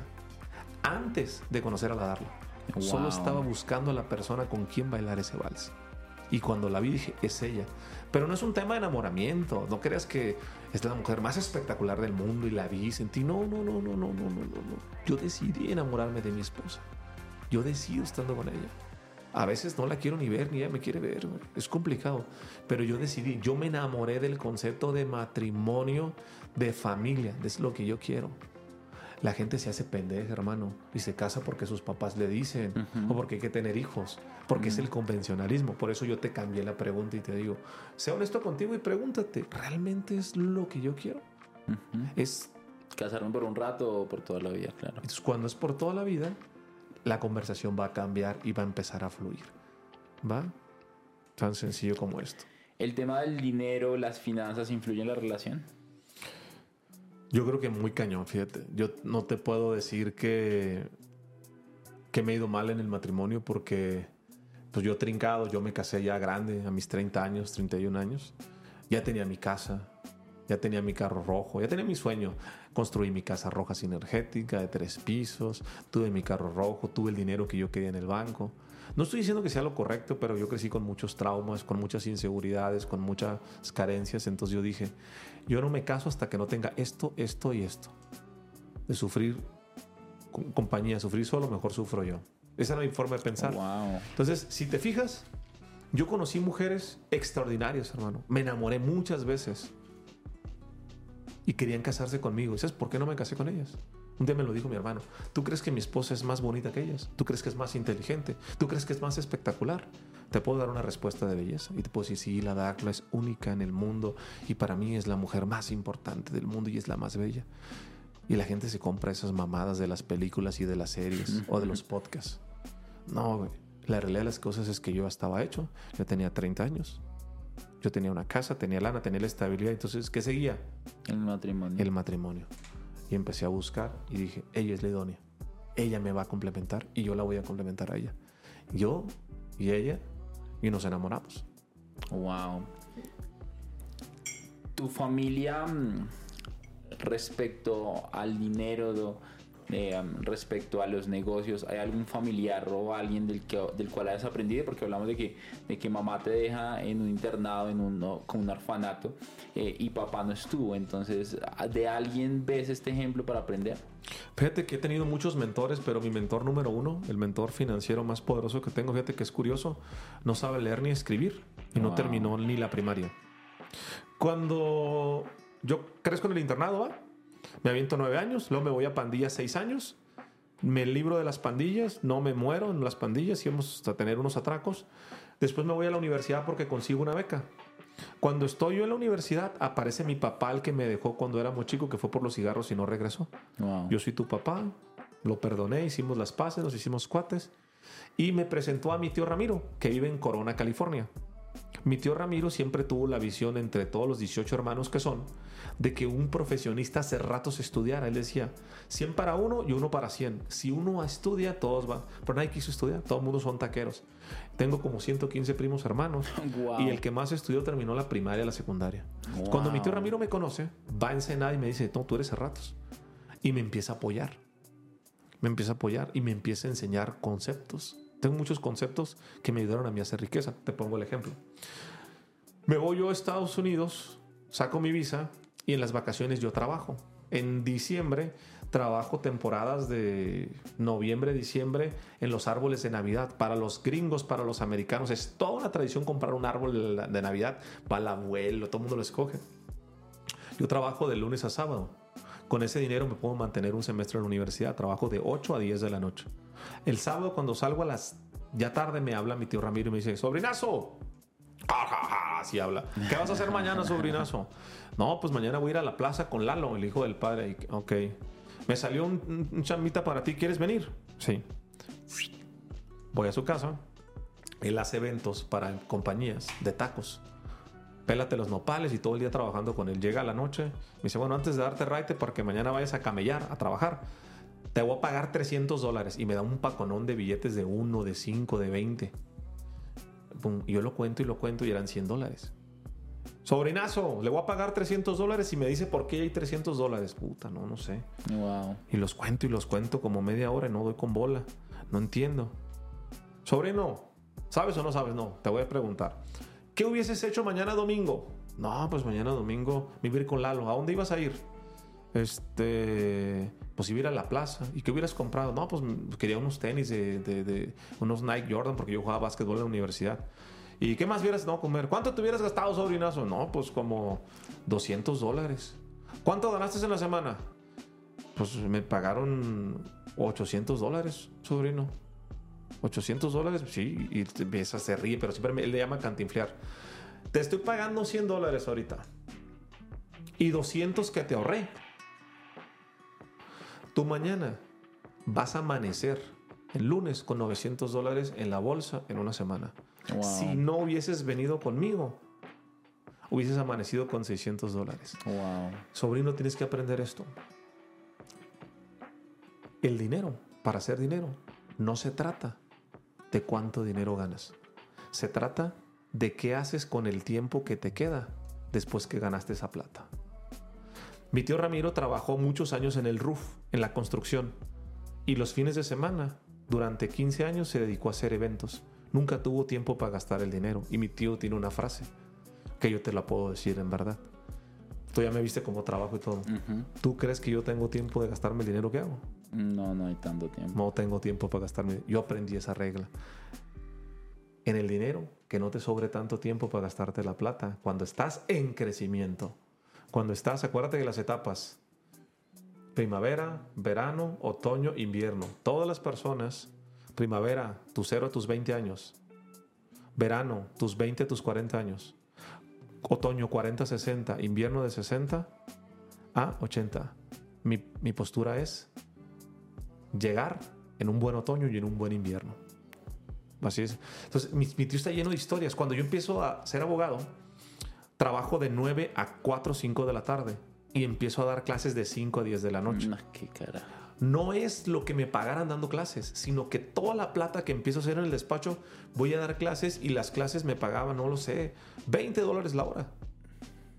antes de conocer a la Darla. Solo estaba buscando a la persona con quien bailar ese vals. Y cuando la vi dije, es ella. Pero no es un tema de enamoramiento. No creas que es la mujer más espectacular del mundo y la vi y sentí. No, no, no, no, no, no, no, no. Yo decidí enamorarme de mi esposa. Yo decido estando con ella. A veces no la quiero ni ver, ni ella me quiere ver. Es complicado. Pero yo decidí, yo me enamoré del concepto de matrimonio, de familia. Es lo que yo quiero. La gente se hace pendeja, hermano, y se casa porque sus papás le dicen, o porque hay que tener hijos, porque es el convencionalismo. Por eso yo te cambié la pregunta y te digo, sea honesto contigo y pregúntate, ¿realmente es lo que yo quiero? Es Casarme por un rato o por toda la vida, claro. Entonces, cuando es por toda la vida, la conversación va a cambiar y va a empezar a fluir. ¿Va? Tan sencillo como esto. ¿El tema del dinero, las finanzas, influyen en la relación? Yo creo que muy cañón, fíjate. Yo no te puedo decir que, que me he ido mal en el matrimonio porque pues yo trincado, yo me casé ya grande, a mis 30 años, 31 años. Ya tenía mi casa, ya tenía mi carro rojo, ya tenía mi sueño. Construí mi casa roja sinergética de tres pisos, tuve mi carro rojo, tuve el dinero que yo quería en el banco. No estoy diciendo que sea lo correcto, pero yo crecí con muchos traumas, con muchas inseguridades, con muchas carencias. Entonces yo dije, yo no me caso hasta que no tenga esto, esto y esto. De sufrir compañía, sufrir solo, mejor sufro yo. Esa era mi forma de pensar. Entonces, si te fijas, yo conocí mujeres extraordinarias, hermano. Me enamoré muchas veces y querían casarse conmigo. ¿Y sabes por qué no me casé con ellas? Un día me lo dijo mi hermano. ¿Tú crees que mi esposa es más bonita que ellas? ¿Tú crees que es más inteligente? ¿Tú crees que es más espectacular? Te puedo dar una respuesta de belleza y te puedo decir, sí, la Darkla es única en el mundo y para mí es la mujer más importante del mundo y es la más bella. Y la gente se compra esas mamadas de las películas y de las series o de los podcasts. No, güey. La realidad de las cosas es que yo estaba hecho. Yo tenía 30 años. Yo tenía una casa, tenía lana, tenía la estabilidad. Entonces, ¿qué seguía? El matrimonio. El matrimonio. Y empecé a buscar y dije, ella es la idónea. Ella me va a complementar y yo la voy a complementar a ella. Yo y ella y nos enamoramos. Wow. Tu familia mm, respecto al dinero, eh, respecto a los negocios? ¿Hay algún familiar o alguien del, que, del cual hayas aprendido? Porque hablamos de que, de que mamá te deja en un internado, en un, con un orfanato, eh, y papá no estuvo. Entonces, ¿de alguien ves este ejemplo para aprender? Fíjate que he tenido muchos mentores, pero mi mentor número uno, el mentor financiero más poderoso que tengo, fíjate que es curioso, no sabe leer ni escribir y no terminó ni la primaria. Cuando yo crezco en el internado, ¿va? Me aviento nueve años, luego me voy a pandillas seis años, me libro de las pandillas, no me muero en las pandillas, íbamos a tener unos atracos. Después me voy a la universidad porque consigo una beca. Cuando estoy yo en la universidad, aparece mi papá, el que me dejó cuando era muy chico, que fue por los cigarros y no regresó. Yo soy tu papá, lo perdoné, hicimos las paces, nos hicimos cuates. Y me presentó a mi tío Ramiro, que vive en Corona, California. Mi tío Ramiro siempre tuvo la visión entre todos los 18 hermanos que son, de que un profesionista hace ratos estudiara. Él decía, 100 para uno y uno para 100. Si uno estudia, todos van. Pero nadie quiso estudiar, todo el mundo son taqueros. Tengo como 115 primos hermanos y el que más estudió terminó la primaria y la secundaria. Cuando mi tío Ramiro me conoce, va a enseñar y me dice, no, tú eres ratos. Y me empieza a apoyar. Me empieza a apoyar y me empieza a enseñar conceptos tengo muchos conceptos que me ayudaron a mí a hacer riqueza. Te pongo el ejemplo. Me voy yo a Estados Unidos, saco mi visa y en las vacaciones yo trabajo. En diciembre trabajo temporadas de noviembre, diciembre en los árboles de Navidad. Para los gringos, para los americanos, es toda una tradición comprar un árbol de Navidad. Va el abuelo, todo el mundo lo escoge. Yo trabajo de lunes a sábado. Con ese dinero me puedo mantener un semestre en la universidad. Trabajo de 8 a 10 de la noche. El sábado cuando salgo a las ya tarde me habla mi tío Ramiro y me dice, sobrinazo. Así habla. ¿Qué vas a hacer mañana, sobrinazo? No, pues mañana voy a ir a la plaza con Lalo, el hijo del padre. Ok. Me salió un, chamita para ti. ¿Quieres venir? Sí. Voy a su casa. Él hace eventos para compañías de tacos. Pélate los nopales y todo el día trabajando con él. Llega a la noche. Me dice, bueno, antes de darte raite para que mañana vayas a camellar, a trabajar te voy a pagar 300 dólares y me da un paconón de billetes de 1, de 5, de 20. Y yo lo cuento y lo cuento y eran 100 dólares. Sobrinazo, le voy a pagar 300 dólares y me dice por qué hay 300 dólares. Puta, no, no sé. Wow. Y los cuento y los cuento como media hora y no doy con bola. No entiendo. Sobrino, ¿sabes o no sabes? No, te voy a preguntar. ¿Qué hubieses hecho mañana domingo? No, pues mañana domingo vivir con Lalo. ¿A dónde ibas a ir? Este, pues iba a la plaza. ¿Y qué hubieras comprado? No, pues quería unos tenis de, unos Nike Jordan porque yo jugaba básquetbol en la universidad. ¿Y qué más hubieras no comer? ¿Cuánto te hubieras gastado, sobrinazo? No, pues como 200 dólares. ¿Cuánto ganaste en la semana? Pues me pagaron 800 dólares, sobrino. 800 dólares, sí, y empieza, se ríe, pero siempre me, le llama cantinflear. Te estoy pagando 100 dólares ahorita. y 200 que te ahorré. Tú mañana vas a amanecer el lunes con 900 dólares en la bolsa en una semana. Wow. Si no hubieses venido conmigo, hubieses amanecido con 600 dólares. Wow. Sobrino, tienes que aprender esto. El dinero, para hacer dinero, no se trata de cuánto dinero ganas. Se trata de qué haces con el tiempo que te queda después que ganaste esa plata. Mi tío Ramiro trabajó muchos años en el roof, en la construcción, y los fines de semana, durante 15 años, se dedicó a hacer eventos. Nunca tuvo tiempo para gastar el dinero. Y mi tío tiene una frase que yo te la puedo decir en verdad. Tú ya me viste como trabajo y todo. ¿Tú crees que yo tengo tiempo de gastarme el dinero que hago? No, no hay tanto tiempo. No tengo tiempo para gastarme. Yo aprendí esa regla. En el dinero, que no te sobre tanto tiempo para gastarte la plata. Cuando estás en crecimiento. Cuando estás, acuérdate de las etapas. Primavera, verano, otoño, invierno. Todas las personas, primavera, tus 0 a tus 20 años. Verano, tus 20 a tus 40 años. Otoño 40 60, invierno de 60 a 80. Mi, mi postura es llegar en un buen otoño y en un buen invierno. Así es. Entonces, mi, mi tío está lleno de historias. Cuando yo empiezo a ser abogado, trabajo de 9 a 4 o 5 de la tarde y empiezo a dar clases de 5 a 10 de la noche. No, qué. No es lo que me pagaran dando clases, sino que toda la plata que empiezo a hacer en el despacho, voy a dar clases y las clases me pagaban, no lo sé, 20 dólares la hora.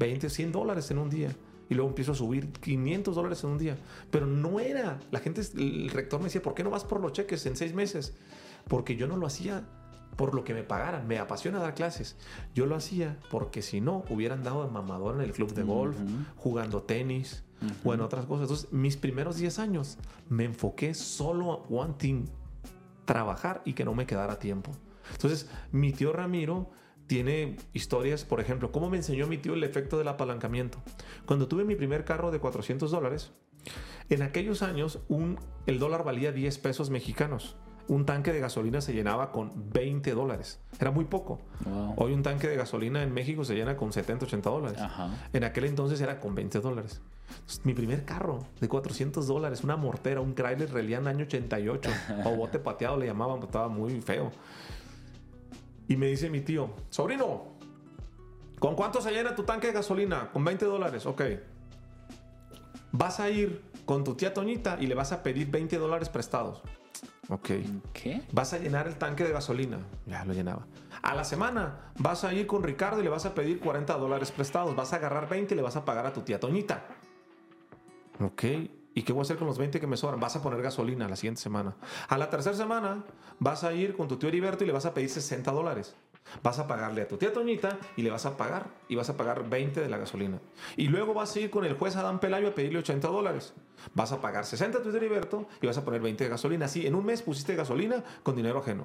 20, 100 dólares en un día. Y luego empiezo a subir 500 dólares en un día. Pero no era. La gente, el rector me decía, ¿por qué no vas por los cheques en seis meses? Porque yo no lo hacía por lo que me pagaran. Me apasiona dar clases. Yo lo hacía porque si no, hubieran dado de mamador en el club de golf, jugando tenis o en otras cosas. Entonces, mis primeros 10 años me enfoqué solo a one thing, trabajar y que no me quedara tiempo. Entonces, mi tío Ramiro tiene historias, por ejemplo, cómo me enseñó mi tío el efecto del apalancamiento. Cuando tuve mi primer carro de 400 dólares, en aquellos años un, el dólar valía 10 pesos mexicanos. Un tanque de gasolina se llenaba con 20 dólares. Era muy poco. Wow. Hoy un tanque de gasolina en México se llena con 70, 80 dólares. Ajá. En aquel entonces era con 20 dólares. Mi primer carro de 400 dólares, una mortera, un Chrysler Reliant año 88, o bote pateado le llamaban, estaba muy feo. Y me dice mi tío, sobrino, ¿con cuánto se llena tu tanque de gasolina? Con 20 dólares, ok. Vas a ir con tu tía Toñita y le vas a pedir 20 dólares prestados. Ok. ¿Qué? Vas a llenar el tanque de gasolina. Ya lo llenaba. A la semana vas a ir con Ricardo y le vas a pedir 40 dólares prestados. Vas a agarrar 20 y le vas a pagar a tu tía Toñita. Ok. ¿Y qué voy a hacer con los 20 que me sobran? Vas a poner gasolina la siguiente semana. A la tercera semana vas a ir con tu tío Heriberto y le vas a pedir 60 dólares. Vas a pagarle a tu tía Toñita y le vas a pagar. Y vas a pagar 20 de la gasolina. Y luego vas a ir con el juez Adán Pelayo a pedirle 80 dólares. Vas a pagar 60 a tu Heriberto y vas a poner 20 de gasolina. Así, en un mes pusiste gasolina con dinero ajeno.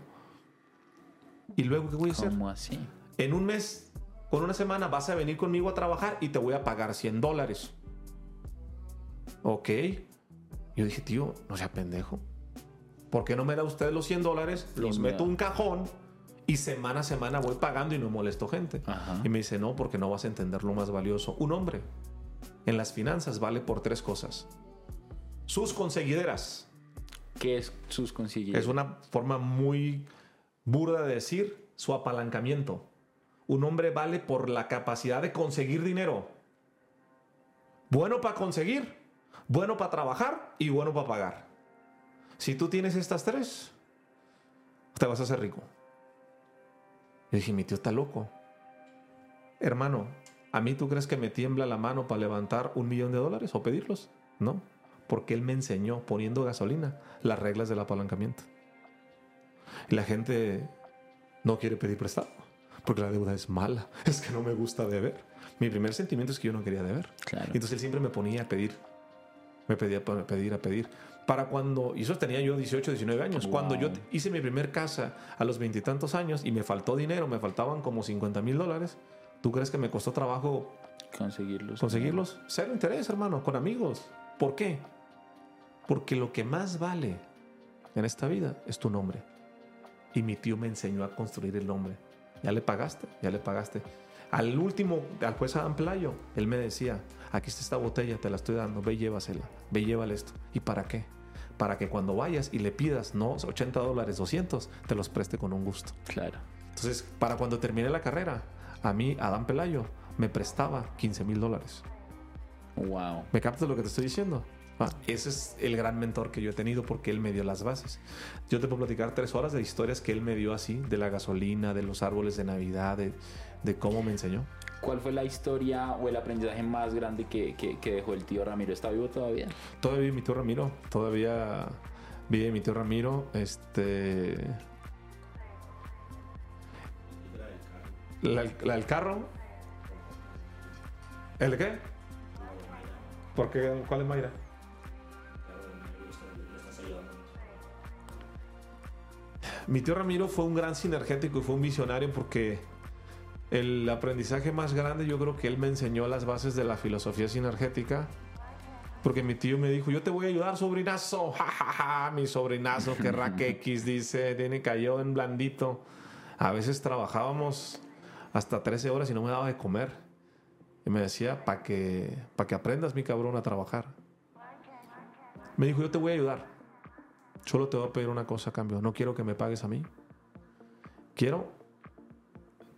¿Y luego qué voy a hacer? ¿Cómo así? En un mes, con una semana, vas a venir conmigo a trabajar y te voy a pagar 100 dólares. Ok. Yo dije, tío, no sea pendejo. ¿Por qué no me da usted los 100 dólares? Los meto me- en un cajón y semana a semana voy pagando y no molesto gente. Ajá. Y me dice, no, porque no vas a entender lo más valioso. Un hombre en las finanzas vale por tres cosas. Sus conseguideras. ¿Qué es sus consiguientes? Es una forma muy burda de decir su apalancamiento. Un hombre vale por la capacidad de conseguir dinero. Bueno para conseguir, bueno para trabajar y bueno para pagar. Si tú tienes estas tres, te vas a hacer rico. Y dije, mi tío está loco. Hermano, ¿a mí tú crees que me tiembla la mano para levantar un millón de dólares o pedirlos? No, porque él me enseñó poniendo gasolina las reglas del apalancamiento. Y la gente no quiere pedir prestado porque la deuda es mala. Es que no me gusta deber. Mi primer sentimiento es que yo no quería deber. Claro. Entonces él siempre me ponía a pedir. Me pedía a pedir, a pedir. Para cuando, y eso tenía yo 18, 19 años. Wow. Cuando yo hice mi primer casa a los veintitantos años y me faltó dinero, me faltaban como 50 mil dólares. ¿Tú crees que me costó trabajo Conseguirlos. conseguirlos? Cero interés, hermano, con amigos. ¿Por qué? Porque lo que más vale en esta vida es tu nombre. Y mi tío me enseñó a construir el nombre. Ya le pagaste, ya le pagaste. Al último, al juez Adán Pelayo, él me decía, aquí está esta botella, te la estoy dando, ve y llévasela, ve y llévale esto. ¿Y para qué? Para que cuando vayas y le pidas, no, 80 dólares, 200, te los preste con un gusto. Claro. Entonces, para cuando terminé la carrera, a mí, Adán Pelayo, me prestaba 15 mil dólares. Wow. ¿Me captas lo que te estoy diciendo? Ah, ese es el gran mentor que yo he tenido porque él me dio las bases. Yo te puedo platicar tres horas de historias que él me dio así, de la gasolina, de los árboles de Navidad, de, de cómo me enseñó. ¿Cuál fue la historia o el aprendizaje más grande que, que, que dejó el tío Ramiro? ¿Está vivo todavía? Todavía vive mi tío Ramiro, todavía vive mi tío Ramiro. Este. La, la del carro. ¿El de qué? ¿Por qué? ¿Cuál es Mayra? Mi tío Ramiro fue un gran sinergético y fue un visionario porque el aprendizaje más grande yo creo que él me enseñó las bases de la filosofía sinergética. Porque mi tío me dijo, yo te voy a ayudar, sobrinazo. Ja, ja, ja. Mi sobrinazo, que rack X, dice, tiene cayó en blandito. A veces trabajábamos hasta 13 horas y no me daba de comer. Y me decía, para que, pa que aprendas, mi cabrón, a trabajar. Me dijo, yo te voy a ayudar. Solo te voy a pedir una cosa a cambio. No quiero que me pagues a mí. Quiero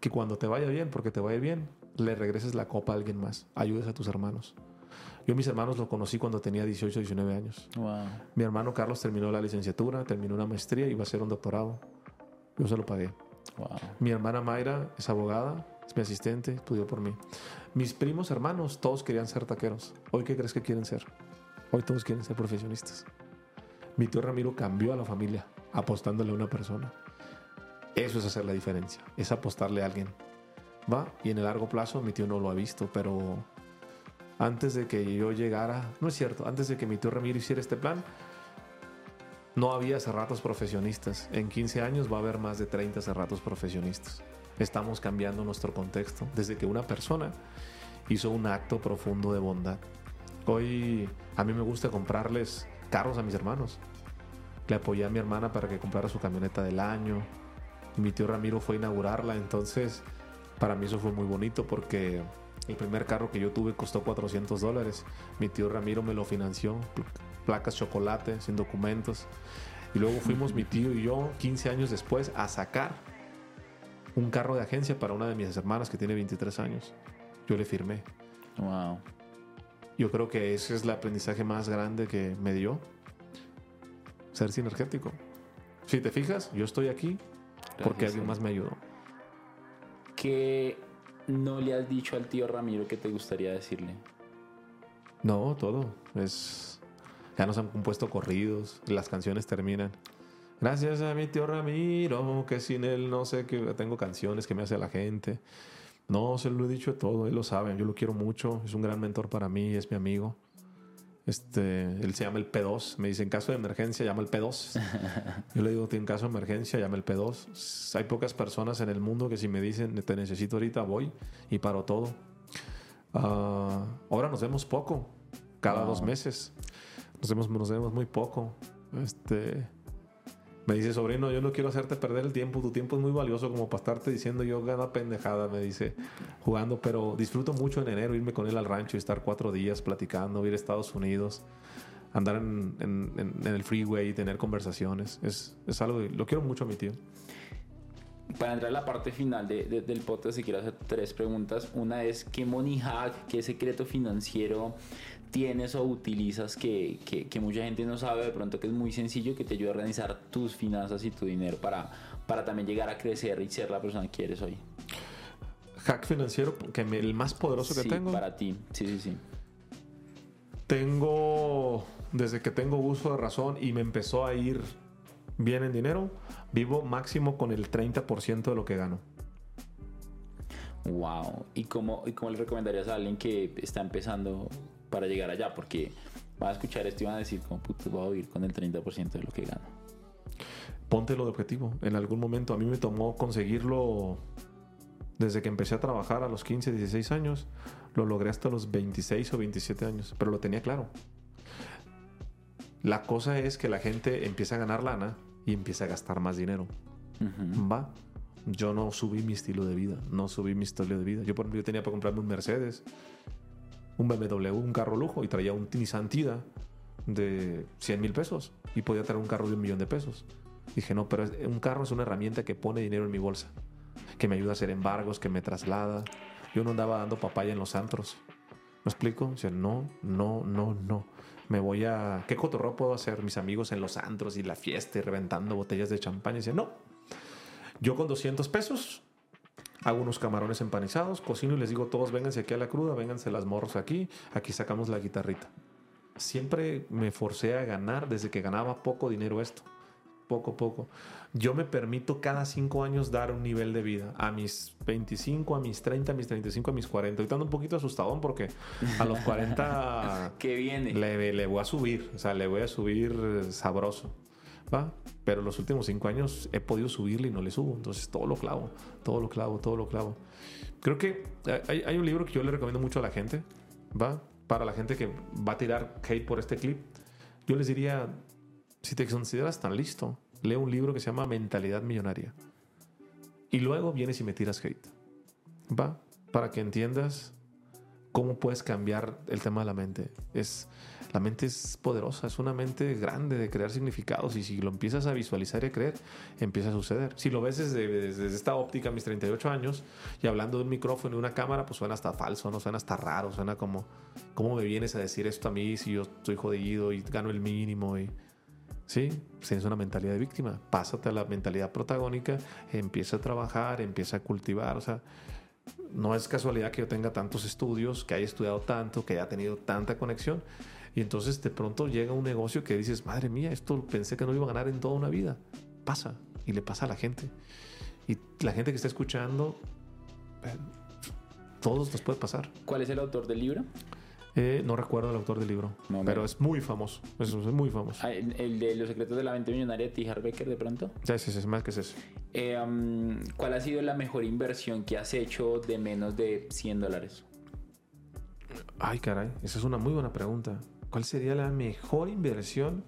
que cuando te vaya bien, porque te vaya bien, le regreses la copa a alguien más. Ayudes a tus hermanos. Yo a mis hermanos los conocí cuando tenía 18, 19 años. Wow. Mi hermano Carlos terminó la licenciatura, terminó una maestría y iba a hacer un doctorado. Yo se lo pagué. Wow. Mi hermana Mayra es abogada, es mi asistente, estudió por mí. Mis primos hermanos, todos querían ser taqueros. ¿Hoy qué crees que quieren ser? Hoy todos quieren ser profesionistas. Mi tío Ramiro cambió a la familia apostándole a una persona. Eso es hacer la diferencia, es apostarle a alguien. ¿Va? Y en el largo plazo mi tío no lo ha visto, pero antes de que yo llegara, no es cierto, antes de que mi tío Ramiro hiciera este plan, no había cerratos profesionistas. En 15 años va a haber más de 30 cerratos profesionistas. Estamos cambiando nuestro contexto desde que una persona hizo un acto profundo de bondad. Hoy a mí me gusta comprarles carros a mis hermanos. Le apoyé a mi hermana para que comprara su camioneta del año. Mi tío Ramiro fue a inaugurarla, entonces para mí eso fue muy bonito porque el primer carro que yo tuve costó 400 dólares. Mi tío Ramiro me lo financió, placas chocolate, sin documentos. Y luego fuimos mi tío y yo 15 años después a sacar un carro de agencia para una de mis hermanas que tiene 23 años. Yo le firmé. Wow. Yo creo que ese es el aprendizaje más grande que me dio. Ser sinergético. Si te fijas, yo estoy aquí porque alguien más me ayudó. ¿Qué no le has dicho al tío Ramiro que te gustaría decirle? No, todo. Es. Ya nos han compuesto corridos. Las canciones terminan. Gracias a mi tío Ramiro, que sin él no sé que tengo canciones que me hace la gente. No, se lo he dicho todo, él lo sabe, yo lo quiero mucho, es un gran mentor para mí, es mi amigo. Este, él se llama el P2, me dice en caso de emergencia llama el P2. Yo le digo, en caso de emergencia llama el P2. Hay pocas personas en el mundo que si me dicen te necesito ahorita voy y paro todo. Ah, ahora nos vemos poco, cada dos meses. Nos vemos, nos vemos muy poco. Este, me dice, sobrino, yo no quiero hacerte perder el tiempo. Tu tiempo es muy valioso como para estarte diciendo yo gana pendejada, me dice, jugando. Pero disfruto mucho en enero irme con él al rancho y estar cuatro días platicando, ir a Estados Unidos, andar en, en- el freeway y tener conversaciones. Es, es algo, lo quiero mucho a mi tío. Para entrar a la parte final de- de- del podcast, te quiero hacer tres preguntas. Una es, ¿qué money hack, qué secreto financiero tienes o utilizas que, que- que mucha gente no sabe de pronto que es muy sencillo, que te ayuda a organizar tus finanzas y tu dinero para, para también llegar a crecer y ser la persona que eres hoy? Hack financiero, que me- el más poderoso que Sí, tengo. para ti. Sí, sí, sí. Tengo, desde que tengo uso de razón y me empezó a ir bien en dinero, vivo máximo con el 30% de lo que gano. Wow. ¿Y cómo, ¿Y cómo le recomendarías a alguien que está empezando para llegar allá? Porque van a escuchar esto y van a decir, como puto, voy a vivir con el 30% de lo que gano. Póntelo de objetivo. En algún momento a mí me tomó conseguirlo desde que empecé a trabajar a los 15, 16 años. Lo logré hasta los 26 o 27 años, pero lo tenía claro. La cosa es que la gente empieza a ganar lana y empieza a gastar más dinero. Va. Yo no subí mi estilo de vida, no subí mi estilo de vida. Yo, por ejemplo, yo tenía para comprarme un Mercedes un BMW, un carro lujo, y traía un Nissan Tida de 100 mil pesos y podía traer un carro de un millón de pesos. Dije, no, pero un carro es una herramienta que pone dinero en mi bolsa, que me ayuda a hacer embargos, que me traslada. Yo no andaba dando papaya en los antros. ¿Me explico? Dice, no, no, no, no. Me voy a... ¿Qué cotorro puedo hacer mis amigos en los antros y la fiesta y reventando botellas de champán? Y dice, no. Yo con 200 pesos hago unos camarones empanizados, cocino y les digo, todos vénganse aquí a la cruda, vénganse las morros aquí, aquí sacamos la guitarrita. Siempre me forcé a ganar desde que ganaba poco dinero esto poco a poco. Yo me permito cada cinco años dar un nivel de vida. A mis 25, a mis 30, a mis 35, a mis 40. Estoy un poquito asustadón porque a los 40... que viene? Le, le, voy a subir. O sea, le voy a subir sabroso. ¿Va? Pero los últimos cinco años he podido subirle y no le subo. Entonces todo lo clavo, todo lo clavo, todo lo clavo. Creo que hay, hay un libro que yo le recomiendo mucho a la gente. ¿Va? Para la gente que va a tirar hate por este clip. Yo les diría, si te consideras tan listo, lee un libro que se llama Mentalidad Millonaria. Y luego vienes y me tiras hate. ¿Va? Para que entiendas cómo puedes cambiar el tema de la mente. Es, la mente es poderosa, es una mente grande de crear significados y si lo empiezas a visualizar y a creer, empieza a suceder. Si lo ves desde, desde esta óptica, mis 38 años, y hablando de un micrófono y una cámara, pues suena hasta falso, no suena hasta raro, suena como, ¿cómo me vienes a decir esto a mí si yo estoy jodido y gano el mínimo? Y, Sí, tienes una mentalidad de víctima. Pásate a la mentalidad protagónica, empieza a trabajar, empieza a cultivar. O sea, no es casualidad que yo tenga tantos estudios, que haya estudiado tanto, que haya tenido tanta conexión. Y entonces de pronto llega un negocio que dices, madre mía, esto pensé que no iba a ganar en toda una vida. Pasa y le pasa a la gente. Y la gente que está escuchando, eh, todos nos puede pasar. ¿Cuál es el autor del libro? Eh, no recuerdo el autor del libro, pero es muy famoso. Es, muy famoso. Ah, ¿El, de Los secretos de la mente millonaria de T. Becker de pronto? Sí, sí, sí, más que es eso. Eh, um, ¿Cuál ha sido la mejor inversión que has hecho de menos de 100 dólares? Ay, caray, esa es una muy buena pregunta. ¿Cuál sería la mejor inversión?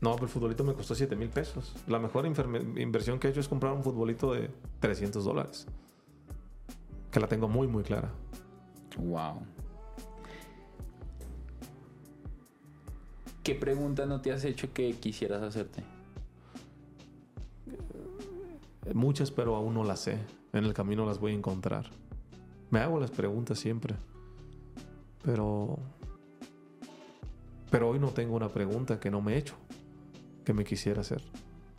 No, pero el futbolito me costó 7 mil pesos. La mejor inversión que he hecho es comprar un futbolito de 300 dólares. Que la tengo muy, muy clara. Wow. ¿Qué pregunta no te has hecho que quisieras hacerte? Muchas, pero aún no las sé. En el camino las voy a encontrar. Me hago las preguntas siempre. Pero. Pero hoy no tengo una pregunta que no me he hecho. Que me quisiera hacer.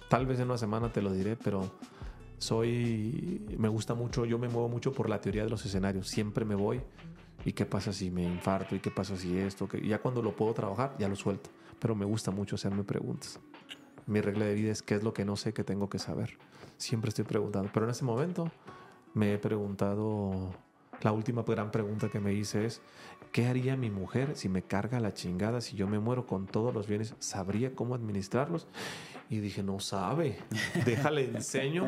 Tal vez en una semana te lo diré, pero soy, me gusta mucho, yo me muevo mucho por la teoría de los escenarios, siempre me voy. ¿Y qué pasa si me infarto? ¿Y qué pasa si esto? que ya cuando lo puedo trabajar, ya lo suelto. Pero me gusta mucho hacerme preguntas. Mi regla de vida es qué es lo que no sé que tengo que saber. Siempre estoy preguntando. Pero en este momento me he preguntado, la última gran pregunta que me hice es, ¿qué haría mi mujer si me carga la chingada, si yo me muero con todos los bienes? ¿Sabría cómo administrarlos? Y dije, no sabe. Déjale enseño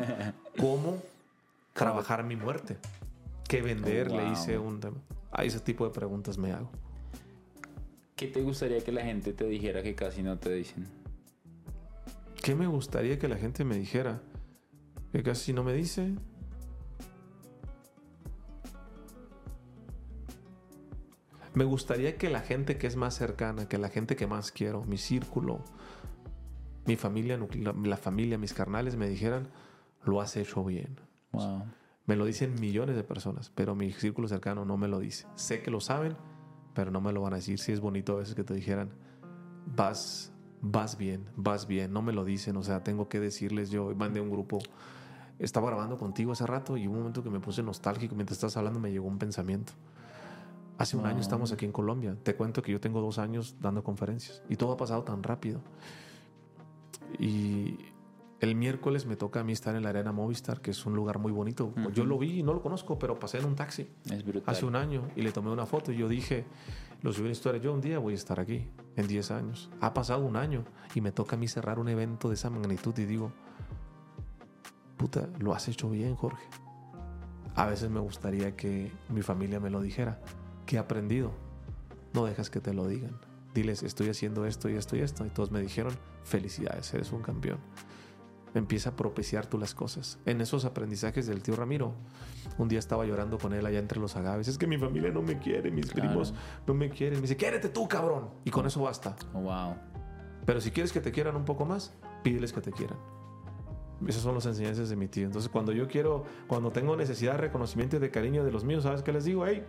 cómo trabajar mi muerte. ¿Qué vender? Le hice un tema. A ese tipo de preguntas me hago. ¿Qué te gustaría que la gente te dijera que casi no te dicen? ¿Qué me gustaría que la gente me dijera? Que casi no me dice. Me gustaría que la gente que es más cercana, que la gente que más quiero, mi círculo, mi familia, la familia, mis carnales me dijeran, lo has hecho bien. Me lo dicen millones de personas, pero mi círculo cercano no me lo dice. Sé que lo saben, pero no me lo van a decir. Si es bonito a veces que te dijeran, vas, vas bien, vas bien. No me lo dicen, o sea, tengo que decirles yo. Mandé un grupo, estaba grabando contigo hace rato y un momento que me puse nostálgico mientras estás hablando me llegó un pensamiento. Hace un año estamos aquí en Colombia. Te cuento que yo tengo dos años dando conferencias y todo ha pasado tan rápido. Y el miércoles me toca a mí estar en la Arena Movistar, que es un lugar muy bonito. Yo lo vi y no lo conozco, pero pasé en un taxi hace un año y le tomé una foto y yo dije, lo subí en historia, yo un día voy a estar aquí, en 10 años. Ha pasado un año y me toca a mí cerrar un evento de esa magnitud y digo, puta, lo has hecho bien, Jorge. A veces me gustaría que mi familia me lo dijera. ¿Qué he aprendido? No dejas que te lo digan diles, estoy haciendo esto y esto y esto. Y todos me dijeron, felicidades, eres un campeón. empieza a propiciar tú las cosas. En esos aprendizajes del tío Ramiro, un día estaba llorando con él allá entre los agaves. Es que mi familia no me quiere, mis primos no me quieren. Me dice, quiérete tú, cabrón. Y con eso basta. Oh, wow. Pero si quieres que te quieran un poco más, pídeles que te quieran. Esas son las enseñanzas de mi tío. Entonces, cuando yo quiero, cuando tengo necesidad de reconocimiento y de cariño de los míos, ¿sabes qué les digo? Hey,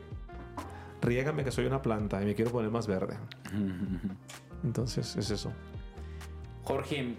riégame que soy una planta y me quiero poner más verde. Entonces, es eso. Jorge,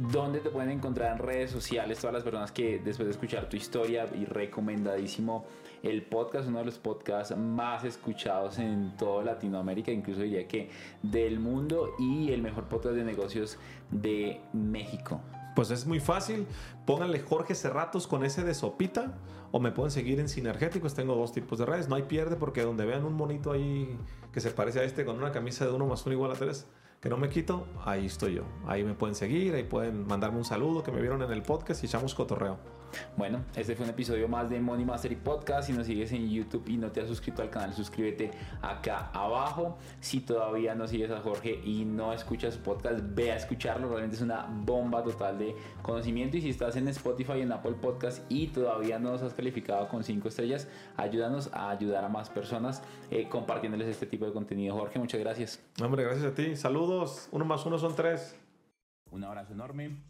¿Dónde te pueden encontrar en redes sociales todas las personas que después de escuchar tu historia y recomendadísimo el podcast, uno de los podcasts más escuchados en toda Latinoamérica, incluso diría que del mundo y el mejor podcast de negocios de México? Pues es muy fácil, pónganle Jorge Cerratos con ese de sopita o me pueden seguir en Sinergéticos, tengo dos tipos de redes, no hay pierde porque donde vean un monito ahí que se parece a este con una camisa de uno más uno igual a tres que no me quito, ahí estoy yo. Ahí me pueden seguir, ahí pueden mandarme un saludo que me vieron en el podcast y echamos cotorreo. Bueno, este fue un episodio más de Money Mastery Podcast. Si nos sigues en YouTube y no te has suscrito al canal, suscríbete acá abajo. Si todavía no sigues a Jorge y no escuchas su podcast, ve a escucharlo. Realmente es una bomba total de conocimiento. Y si estás en Spotify, en Apple Podcast y todavía no nos has calificado con 5 estrellas, ayúdanos a ayudar a más personas eh, compartiéndoles este tipo de contenido. Jorge, muchas gracias. Hombre, gracias a ti. Saludos. Uno más uno son tres. Un abrazo enorme